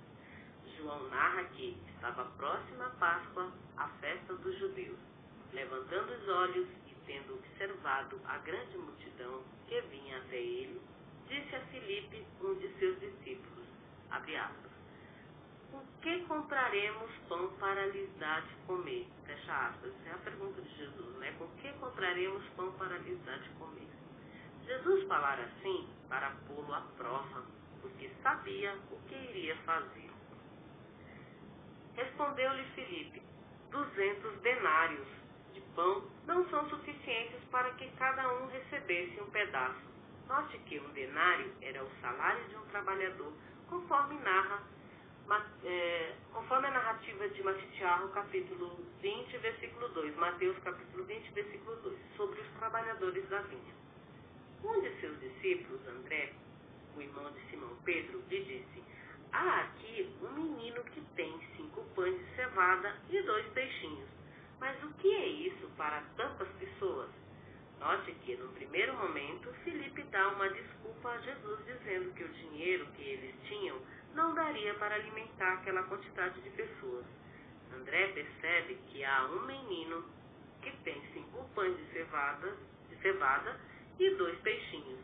João narra que estava próxima a Páscoa, a festa dos judeus. Levantando os olhos e tendo observado a grande multidão que vinha até ele, disse a Filipe, um de seus discípulos, abre aspas, com que compraremos pão para lhes dar de comer? Fecha aspas. Essa é a pergunta de Jesus, né? Com que compraremos pão para lhes dar de comer? Jesus falara assim para pô-lo à prova, porque sabia o que iria fazer. Respondeu-lhe Filipe: Duzentos denários de pão não são suficientes para que cada um recebesse um pedaço. Note que um denário era o salário de um trabalhador, conforme narra é, conforme a narrativa de Matitiarro, capítulo 20, versículo 2, Mateus, capítulo 20, versículo 2, sobre os trabalhadores da vinha. Um de seus discípulos, André, o irmão de Simão Pedro, lhe disse: Há aqui um menino que tem cinco pães de cevada e dois peixinhos. Mas o que é isso para tantas pessoas? Note que, no primeiro momento, Felipe dá uma desculpa a Jesus, dizendo que o dinheiro que eles tinham não daria para alimentar aquela quantidade de pessoas. André percebe que há um menino que tem cinco pães de cevada, de cevada e dois peixinhos.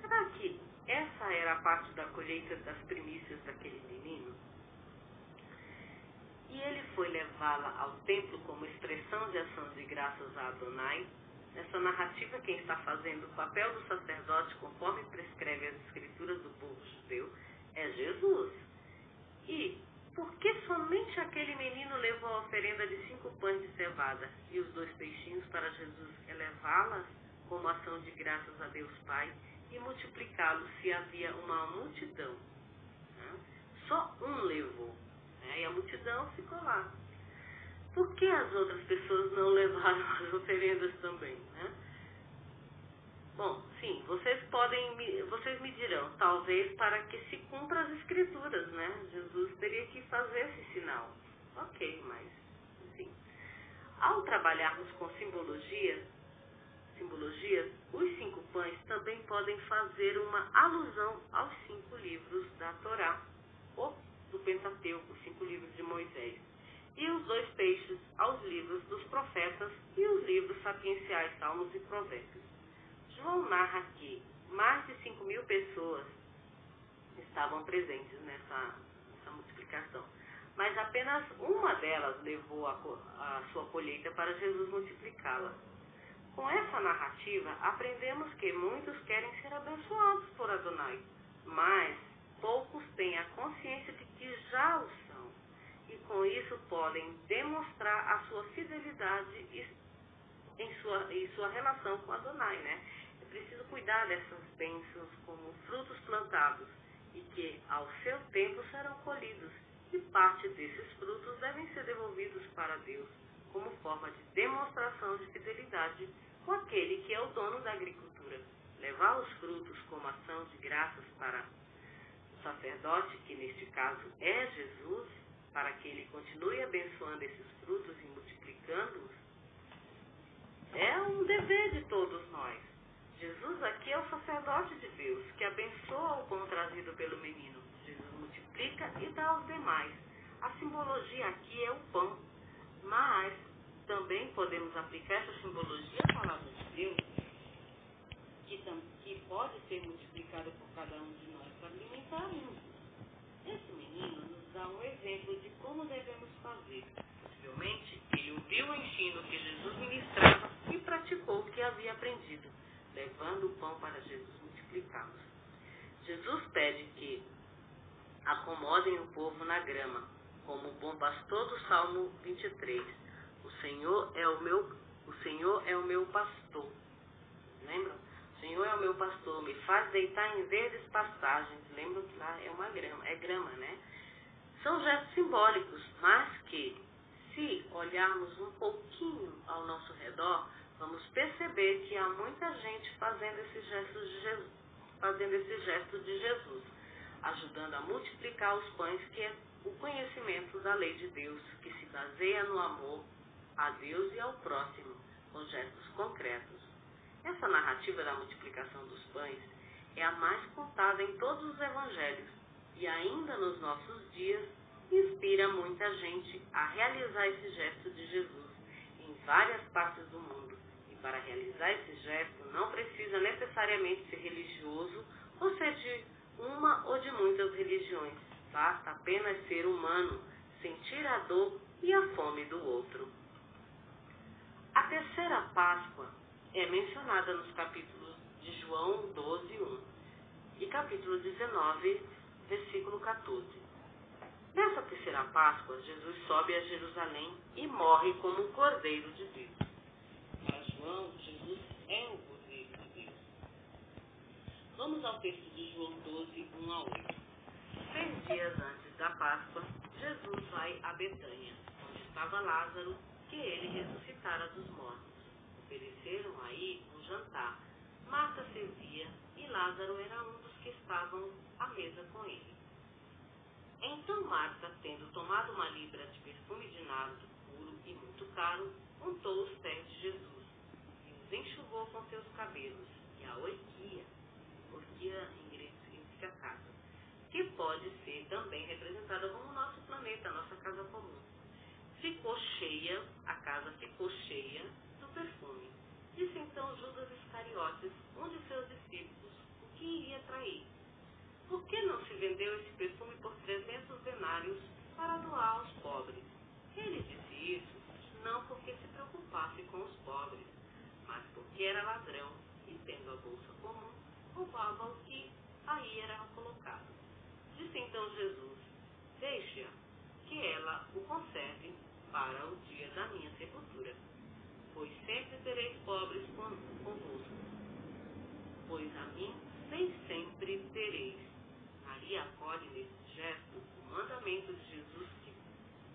Será que essa era a parte da colheita das primícias daquele menino? E ele foi levá-la ao templo como expressão de ação de graças a Adonai. Nessa narrativa, quem está fazendo o papel do sacerdote, conforme prescreve as escrituras do povo judeu, é Jesus. E por que somente aquele menino levou a oferenda de cinco pães de cevada e os dois peixinhos para Jesus elevá-las como ação de graças a Deus Pai e multiplicá-los se havia uma multidão? Só um levou, né? e a multidão ficou lá. Por que as outras pessoas não levaram as oferendas também? Né? Bom, sim, vocês podem, vocês me dirão, talvez para que se cumpra as escrituras, né? Jesus teria que fazer esse sinal. Ok, mas, enfim. Ao trabalharmos com simbologia, simbologias, os cinco pães também podem fazer uma alusão aos cinco livros da Torá, ou do Pentateuco, os cinco livros de Moisés, e os dois peixes aos livros dos profetas e os livros sapienciais, Salmos e Provérbios. João narra que mais de 5 mil pessoas estavam presentes nessa, nessa multiplicação, mas apenas uma delas levou a, a sua colheita para Jesus multiplicá-la. Com essa narrativa, aprendemos que muitos querem ser abençoados por Adonai, mas poucos têm a consciência de que já o são, e com isso podem demonstrar a sua fidelidade em sua, em sua relação com Adonai, né? preciso cuidar dessas bênçãos como frutos plantados e que, ao seu tempo, serão colhidos, e parte desses frutos devem ser devolvidos para Deus, como forma de demonstração de fidelidade com aquele que é o dono da agricultura. Levar os frutos como ação de graças para o sacerdote, que neste caso é Jesus, para que ele continue abençoando esses frutos e multiplicando-os, é um dever de todos nós. Jesus aqui é o sacerdote de Deus, que abençoa o pão trazido pelo menino. Jesus multiplica e dá aos demais. A simbologia aqui é o pão, mas também podemos aplicar essa simbologia à palavra de Deus, que, que pode ser multiplicada por cada um de nós para alimentar muitos. Esse menino dá um exemplo de como devemos fazer. Possivelmente, ele ouviu o ensino que Jesus ministrava e praticou o que havia aprendido levando o pão para Jesus multiplicá-los. Jesus pede que acomodem o povo na grama, como o bom pastor do Salmo 23. O Senhor é o meu, o Senhor é o meu pastor. Lembram? O Senhor é o meu pastor, me faz deitar em verdes pastagens. Lembram que lá é uma grama, é grama, né? São gestos simbólicos, mas que, se olharmos um pouquinho ao nosso redor, vamos perceber que há muita gente fazendo esses gestos de Jesus, fazendo esse gesto de Jesus, ajudando a multiplicar os pães, que é o conhecimento da lei de Deus, que se baseia no amor a Deus e ao próximo, com gestos concretos. Essa narrativa da multiplicação dos pães é a mais contada em todos os evangelhos e ainda nos nossos dias inspira muita gente a realizar esse gesto de Jesus em várias partes do mundo. E para realizar esse gesto não precisa necessariamente ser religioso ou ser de uma ou de muitas religiões. Basta apenas ser humano, sentir a dor e a fome do outro. A terceira Páscoa é mencionada nos capítulos de João 12, 1 e capítulo 19, versículo 14. Nessa terceira Páscoa, Jesus sobe a Jerusalém e morre como o Cordeiro de Deus. Para João, Jesus é o Cordeiro de Deus. Vamos ao texto de João 12, 1 a 8. Seis dias antes da Páscoa, Jesus vai a Betânia, onde estava Lázaro, que ele ressuscitara dos mortos. Ofereceram aí um jantar. Marta servia e Lázaro era um dos que estavam à mesa com ele. Então Marta, tendo tomado uma libra de perfume de nardo puro e muito caro, untou os pés de Jesus e os enxugou com seus cabelos, e a oiquia, orquia em grego significa casa, que pode ser também representada como nosso planeta, nossa casa comum. Ficou cheia, a casa ficou cheia do perfume. Disse então Judas Iscariotes, um de seus discípulos, o que iria trair. Por que não se vendeu esse perfume por trezentos denários para doar aos pobres? Ele disse isso não porque se preocupasse com os pobres, mas porque era ladrão e, tendo a bolsa comum, roubava o que aí era colocado. Disse então Jesus: Deixe-a, que ela o conserve para o dia da minha sepultura, pois sempre tereis pobres convosco, pois a mim nem sempre tereis Maria acolhe nesse gesto o mandamento de Jesus,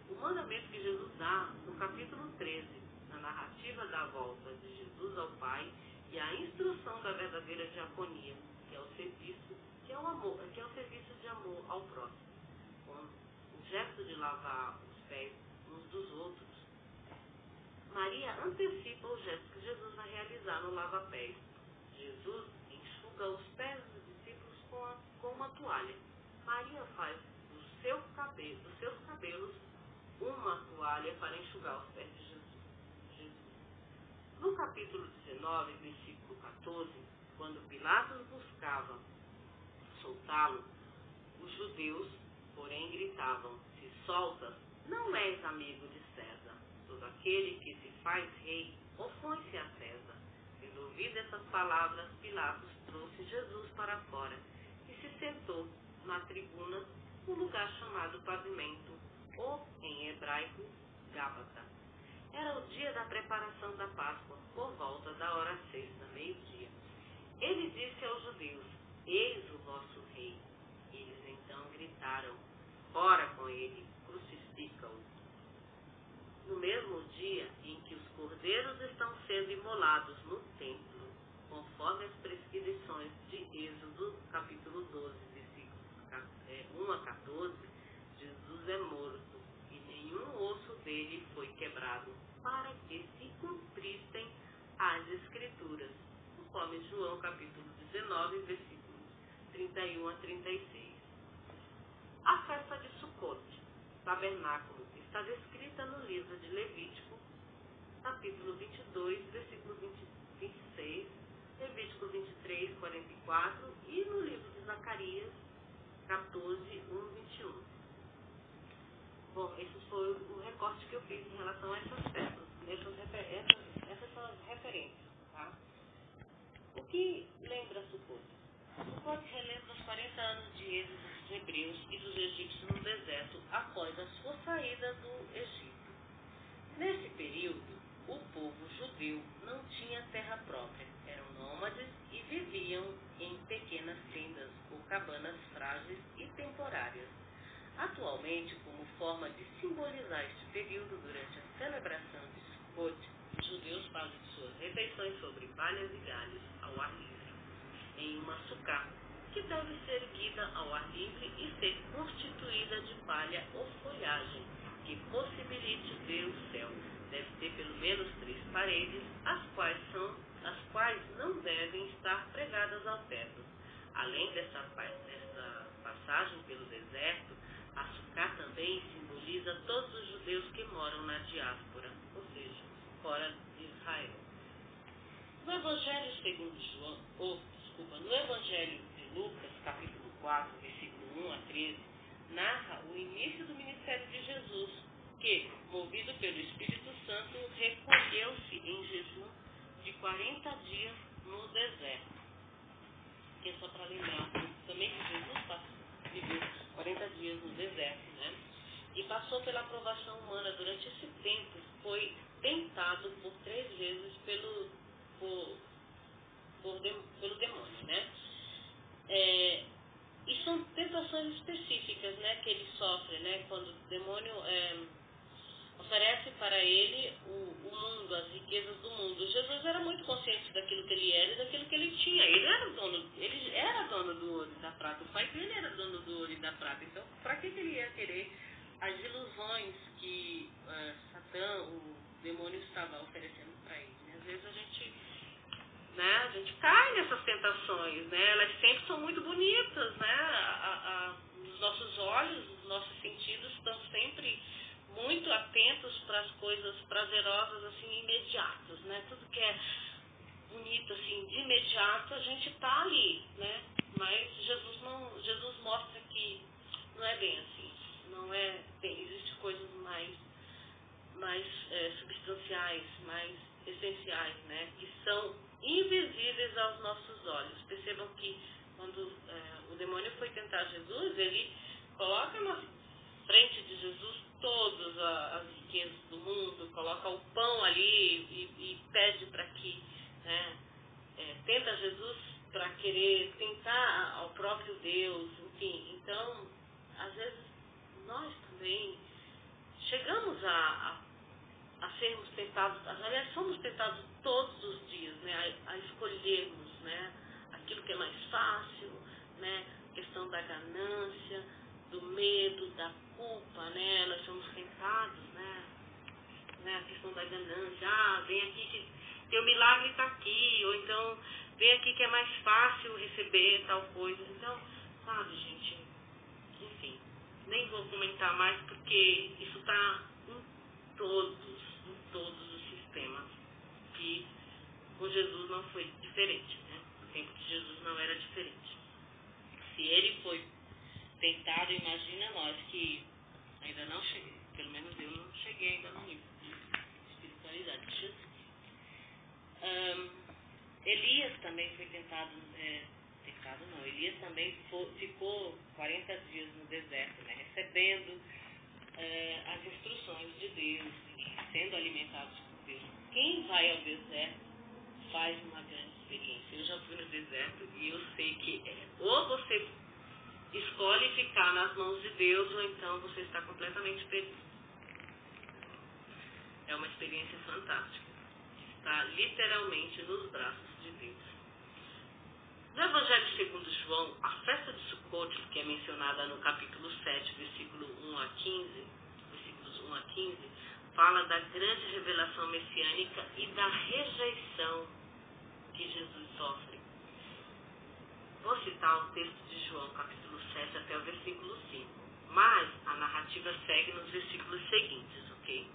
o mandamento que Jesus dá no capítulo 13, na narrativa da volta de Jesus ao Pai e a instrução da verdadeira diaconia, que é o serviço, que é o amor, que é o serviço de amor ao próximo, com o gesto de lavar os pés uns dos outros. Maria antecipa o gesto que Jesus vai realizar no lava-pés. Jesus enxuga os pés dos discípulos com, a, com uma toalha. Maria faz do seu cabelo, dos seus cabelos uma toalha para enxugar os pés de Jesus. Jesus. No capítulo 19, versículo 14, quando Pilatos buscava soltá-lo, os judeus, porém, gritavam: Se soltas, não és amigo de César. Aquele que se faz rei opõe-se a César. Tendo ouvido essas palavras, Pilatos trouxe Jesus para fora e se sentou na tribuna, um lugar chamado pavimento, ou, em hebraico, Gábata. Era o dia da preparação da Páscoa, por volta da hora sexta, meio-dia. Ele disse aos judeus, eis o vosso rei. Eles então gritaram, fora com ele, crucifica-o. No mesmo dia em que os cordeiros estão sendo imolados no templo, conforme as prescrições de Êxodo, capítulo 12, versículos 1 a 14, Jesus é morto e nenhum osso dele foi quebrado, para que se cumprissem as Escrituras, conforme João capítulo 19, versículos 31 a 36. A festa de Sukkot, tabernáculo, está descrita no livro de Levítico, capítulo 22, versículo 20, 26, Levítico 23, 44 e no livro de Zacarias, 14, 1, 21. Bom, esse foi o recorte que eu fiz em relação a essas festas. Essas, essas, são as referências, tá? O que lembra Sukkot? Sucote relembra os 40 anos de êxodo hebreus e dos egípcios no deserto após a sua saída do Egito. Nesse período, o povo judeu não tinha terra própria, eram nômades e viviam em pequenas tendas ou cabanas frágeis e temporárias. Atualmente, como forma de simbolizar este período durante a celebração de Sukkot, os judeus fazem suas refeições sobre palhas e galhos ao ar livre, em uma sucá, que deve ser erguida ao ar livre e ser constituída de palha ou folhagem, que possibilite ver o céu. Deve ter pelo menos três paredes, as quais, são, as quais não devem estar pregadas ao teto. Além dessa, dessa passagem pelo deserto, a sucá também simboliza todos os judeus que moram na diáspora, ou seja, fora de Israel. No Evangelho segundo João, ou, desculpa, no Evangelho Lucas, capítulo 4, versículo 1 a 13, narra o início do ministério de Jesus, que, movido pelo Espírito Santo, recolheu-se em jejum de 40 dias no deserto. Que é só para lembrar também que Jesus passou, viveu 40 dias no deserto, né? E passou pela aprovação humana. Durante esse tempo, foi tentado por três vezes pelo, por, por pelo demônio, né? É, e são tentações específicas, né, que ele sofre, né, quando o demônio é, oferece para ele o, o, mundo, as riquezas do mundo. Jesus era muito consciente daquilo que ele era e daquilo que ele tinha. Ele era dono, ele era dono do ouro e da prata. O pai dele era dono do ouro e da prata. Então, para que, que ele ia querer as ilusões que uh, Satã, o demônio, estava oferecendo para ele? Né? Às vezes a gente né? A gente cai nessas tentações, né? Elas sempre são muito bonitas, né? A, a, os nossos olhos, os nossos sentidos estão sempre muito atentos para as coisas prazerosas, assim, imediatas, né? Tudo que é bonito, assim, de imediato, a gente está ali, né? Mas Jesus não, Jesus mostra que não é bem assim, não é bem, existem coisas mais, mais é, substanciais, mais essenciais, né? Que são invisíveis aos nossos olhos. Percebam que quando é, o demônio foi tentar Jesus, ele coloca na frente de Jesus todas as riquezas do mundo, coloca o pão ali e, e pede para que, né, é, tenta Jesus para querer tentar ao próprio Deus, enfim. Então, às vezes, nós também chegamos a, a, a sermos tentados, aliás, somos tentados todos os dias, né, a, a escolhermos, né, aquilo que é mais fácil, né, questão da ganância, do medo, da culpa, né? Nós somos tentados, né? né? A questão da ganância, ah, vem aqui que teu milagre está aqui, ou então vem aqui que é mais fácil receber tal coisa. Então, sabe, gente, enfim, nem vou comentar mais porque isso está em todos, todos os sistemas. E com Jesus não foi diferente, né? No tempo de Jesus não era diferente. Se ele foi tentado, imagina nós que ainda não cheguei, pelo menos eu não cheguei ainda no nível de espiritualidade de Jesus. Um, Elias também foi tentado, é, tentado não, Elias também foi, ficou 40 dias no deserto, né, recebendo é, as instruções de Deus sendo alimentados por Deus. Quem vai ao deserto faz uma grande experiência. Eu já fui no deserto e eu sei que é, ou você escolhe ficar nas mãos de Deus ou então você está completamente perdido. É uma experiência fantástica. Está literalmente nos braços de Deus. No Evangelho segundo João, a festa de Sukkot, que é mencionada no capítulo 7, versículo 1 a 15, versículos 1 a 15, fala da grande revelação messiânica e da rejeição que Jesus sofre. Vou citar o texto de João, capítulo 7 até o versículo 5. Mas a narrativa segue nos versículos seguintes, ok?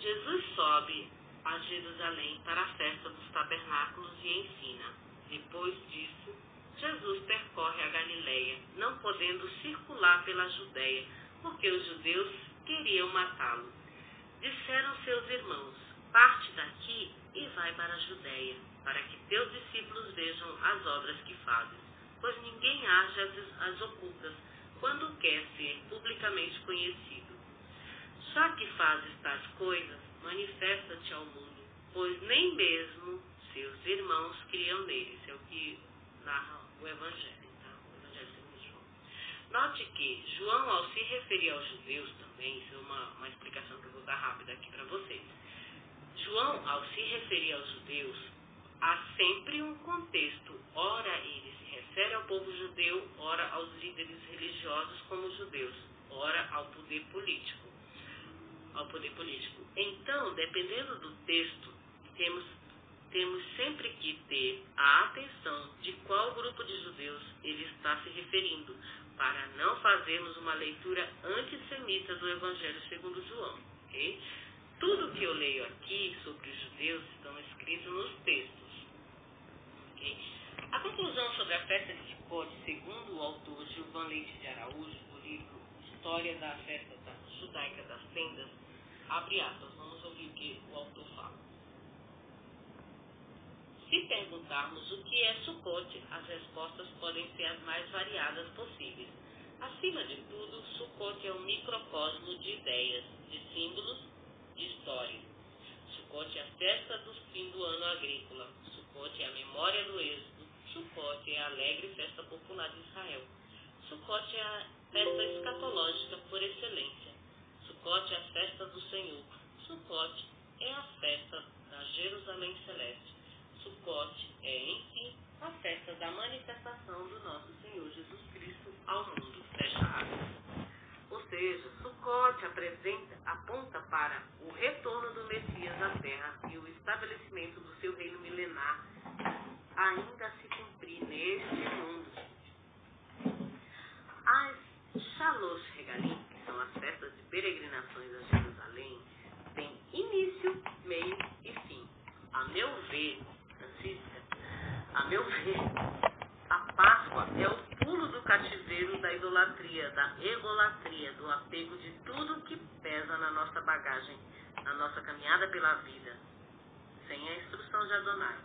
Jesus sobe a Jerusalém para a festa dos tabernáculos e ensina. Depois disso, Jesus percorre a Galiléia, não podendo circular pela Judéia, porque os judeus queriam matá-lo. Disseram seus irmãos: Parte daqui e vai para a Judéia para que teus discípulos vejam as obras que fazes, pois ninguém age as, as ocultas quando quer ser publicamente conhecido. Já que fazes tais coisas, manifesta-te ao mundo, pois nem mesmo seus irmãos criam nele. Isso é o que narra o Evangelho, tá? O Evangelho segundo João. Note que João, ao se referir aos judeus isso é uma, uma explicação que eu vou dar rápida aqui para vocês. João, ao se referir aos judeus, há sempre um contexto. Ora, ele se refere ao povo judeu, ora aos líderes religiosos como judeus, ora ao poder político. Ao poder político. Então, dependendo do texto, temos, temos sempre que ter a atenção de qual grupo de judeus ele está se referindo, para não fazermos uma leitura antissemita do Evangelho segundo João. Okay? Tudo que eu leio aqui sobre os judeus estão escritos nos textos. Okay? A conclusão sobre a festa de Sukkot, segundo o autor Gilvan Leite de Araújo, do livro História da Festa da Judaica das Tendas, abre aspas, vamos ouvir o que o autor fala. Se perguntarmos o que é Sukkot, as respostas podem ser as mais variadas possíveis. Acima de tudo, Sukkot é um microcosmo de ideias, de símbolos de história. Sukkot é a festa do fim do ano agrícola. Sukkot é a memória do êxodo. Sukkot é a alegre festa popular de Israel. Sukkot é a festa escatológica por excelência. Sukkot é a festa do Senhor. Sukkot é a festa da Jerusalém Celeste. Sukkot é, enfim, a festa da manifestação do nosso Senhor Jesus Cristo ao mundo. Fecha. Ou seja, Sukkot apresenta, aponta para o retorno do Messias à Terra e o estabelecimento do seu reino milenar ainda se cumprir neste mundo. As Shalosh Regalim, que são as festas de peregrinações a Jerusalém, têm início, meio e fim. A meu ver, A meu ver, a Páscoa é o pulo do cativeiro da idolatria, da egolatria, do apego de tudo que pesa na nossa bagagem, na nossa caminhada pela vida, sem a instrução de Adonai.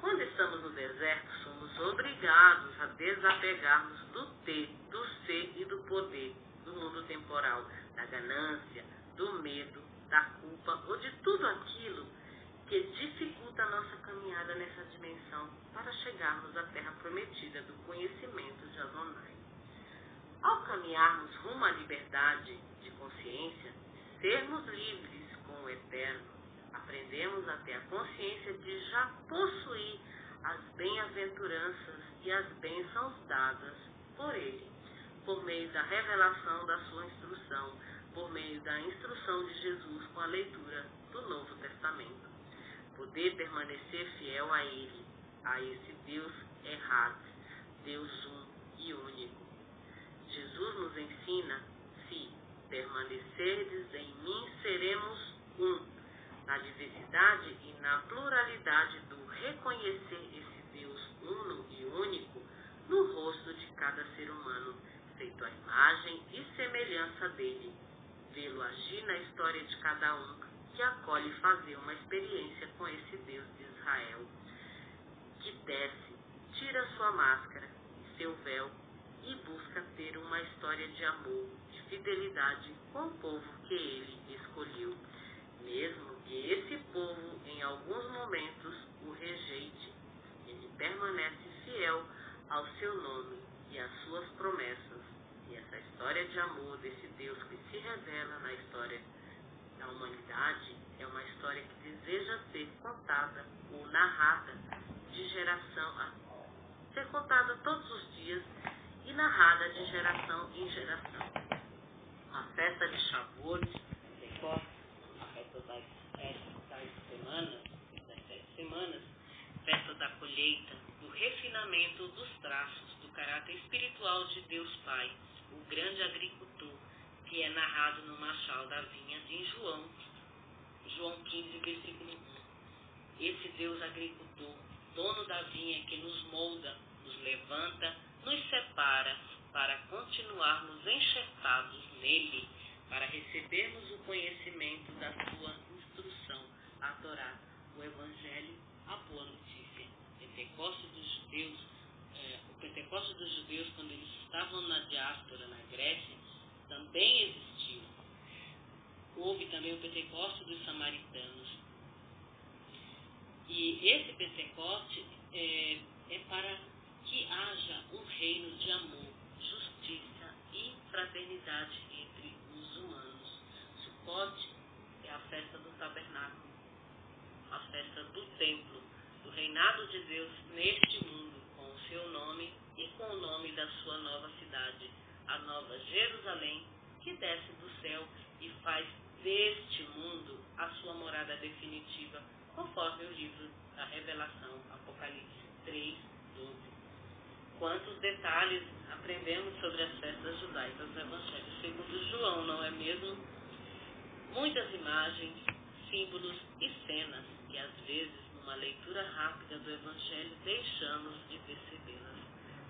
Quando estamos no deserto, somos obrigados a desapegarmos do ter, do ser e do poder do mundo temporal, da ganância, do medo, da culpa ou de tudo aquilo que dificulta a nossa caminhada nessa dimensão para chegarmos à terra prometida do conhecimento de Adonai. Ao caminharmos rumo à liberdade de consciência, sermos livres com o Eterno, aprendemos a ter a consciência de já possuir as bem-aventuranças e as bênçãos dadas por Ele, por meio da revelação da sua instrução, por meio da instrução de Jesus com a leitura do Novo Testamento poder permanecer fiel a Ele, a esse Deus errado, Deus um e único. Jesus nos ensina, se permanecerdes em mim, seremos um, na diversidade e na pluralidade do reconhecer esse Deus uno e único no rosto de cada ser humano, feito à imagem e semelhança dele, vê-lo agir na história de cada um que acolhe fazer uma experiência com esse Deus de Israel, que desce, tira sua máscara e seu véu e busca ter uma história de amor, de fidelidade com o povo que ele escolheu, mesmo que esse povo em alguns momentos o rejeite, ele permanece fiel ao seu nome e às suas promessas. E essa história de amor desse Deus que se revela na história da humanidade é uma história que deseja ser contada ou narrada de geração a ser contada todos os dias e narrada de geração em geração. A festa de Shavuot, a festa das sete semanas, das sete semanas, festa da colheita, do refinamento dos traços do caráter espiritual de Deus Pai, o grande agricultor, que é narrado no Machal da Vinha em João, João 15, versículo 1. Esse Deus agricultor, dono da vinha que nos molda, nos levanta, nos separa para continuarmos enxertados nele, para recebermos o conhecimento da sua instrução, adorar o Evangelho a boa notícia. Pentecostes dos judeus, é, o Pentecostes dos judeus, quando eles estavam na diáspora, na Grécia, também existiu. Houve também o Pentecostes dos samaritanos. E esse Pentecoste é, é para que haja um reino de amor, justiça e fraternidade entre os humanos. Sucote é a festa do tabernáculo, a festa do templo, do reinado de Deus neste mundo, com o seu nome e com o nome da sua nova cidade, a nova Jerusalém, que desce do céu e faz deste mundo a sua morada definitiva, conforme o livro da Revelação, Apocalipse 3, 12. Quantos detalhes aprendemos sobre as festas judaicas do Evangelho segundo João, não é mesmo? Muitas imagens, símbolos e cenas que às vezes numa leitura rápida do Evangelho deixamos de percebê-las,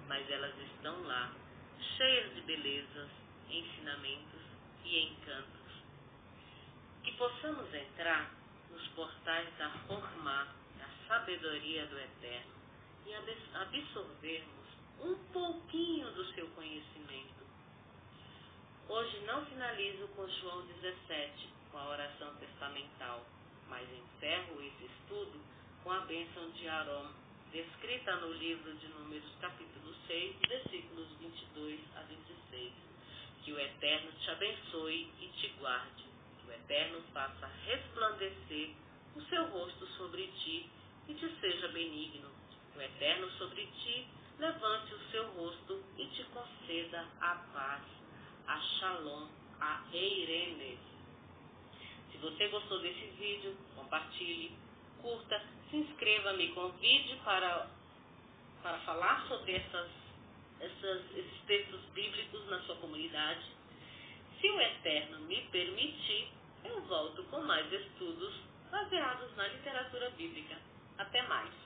mas elas estão lá, cheias de belezas, ensinamentos e encantos. Que possamos entrar nos portais da forma, da sabedoria do Eterno e absorvermos um pouquinho do seu conhecimento. Hoje não finalizo com João 17, com a oração testamental, mas encerro esse estudo com a bênção de Arão, descrita no livro de Números capítulo 6, versículos 22 a 26. Que o Eterno te abençoe e te guarde. Que o Eterno faça resplandecer o seu rosto sobre ti e te seja benigno. O Eterno sobre ti levante o seu rosto e te conceda a paz, a shalom, a eirene. Se você gostou desse vídeo, compartilhe, curta, se inscreva, me convide para, para falar sobre essas, essas, esses textos bíblicos na sua comunidade. Se o Eterno me permitir, eu volto com mais estudos baseados na literatura bíblica. Até mais!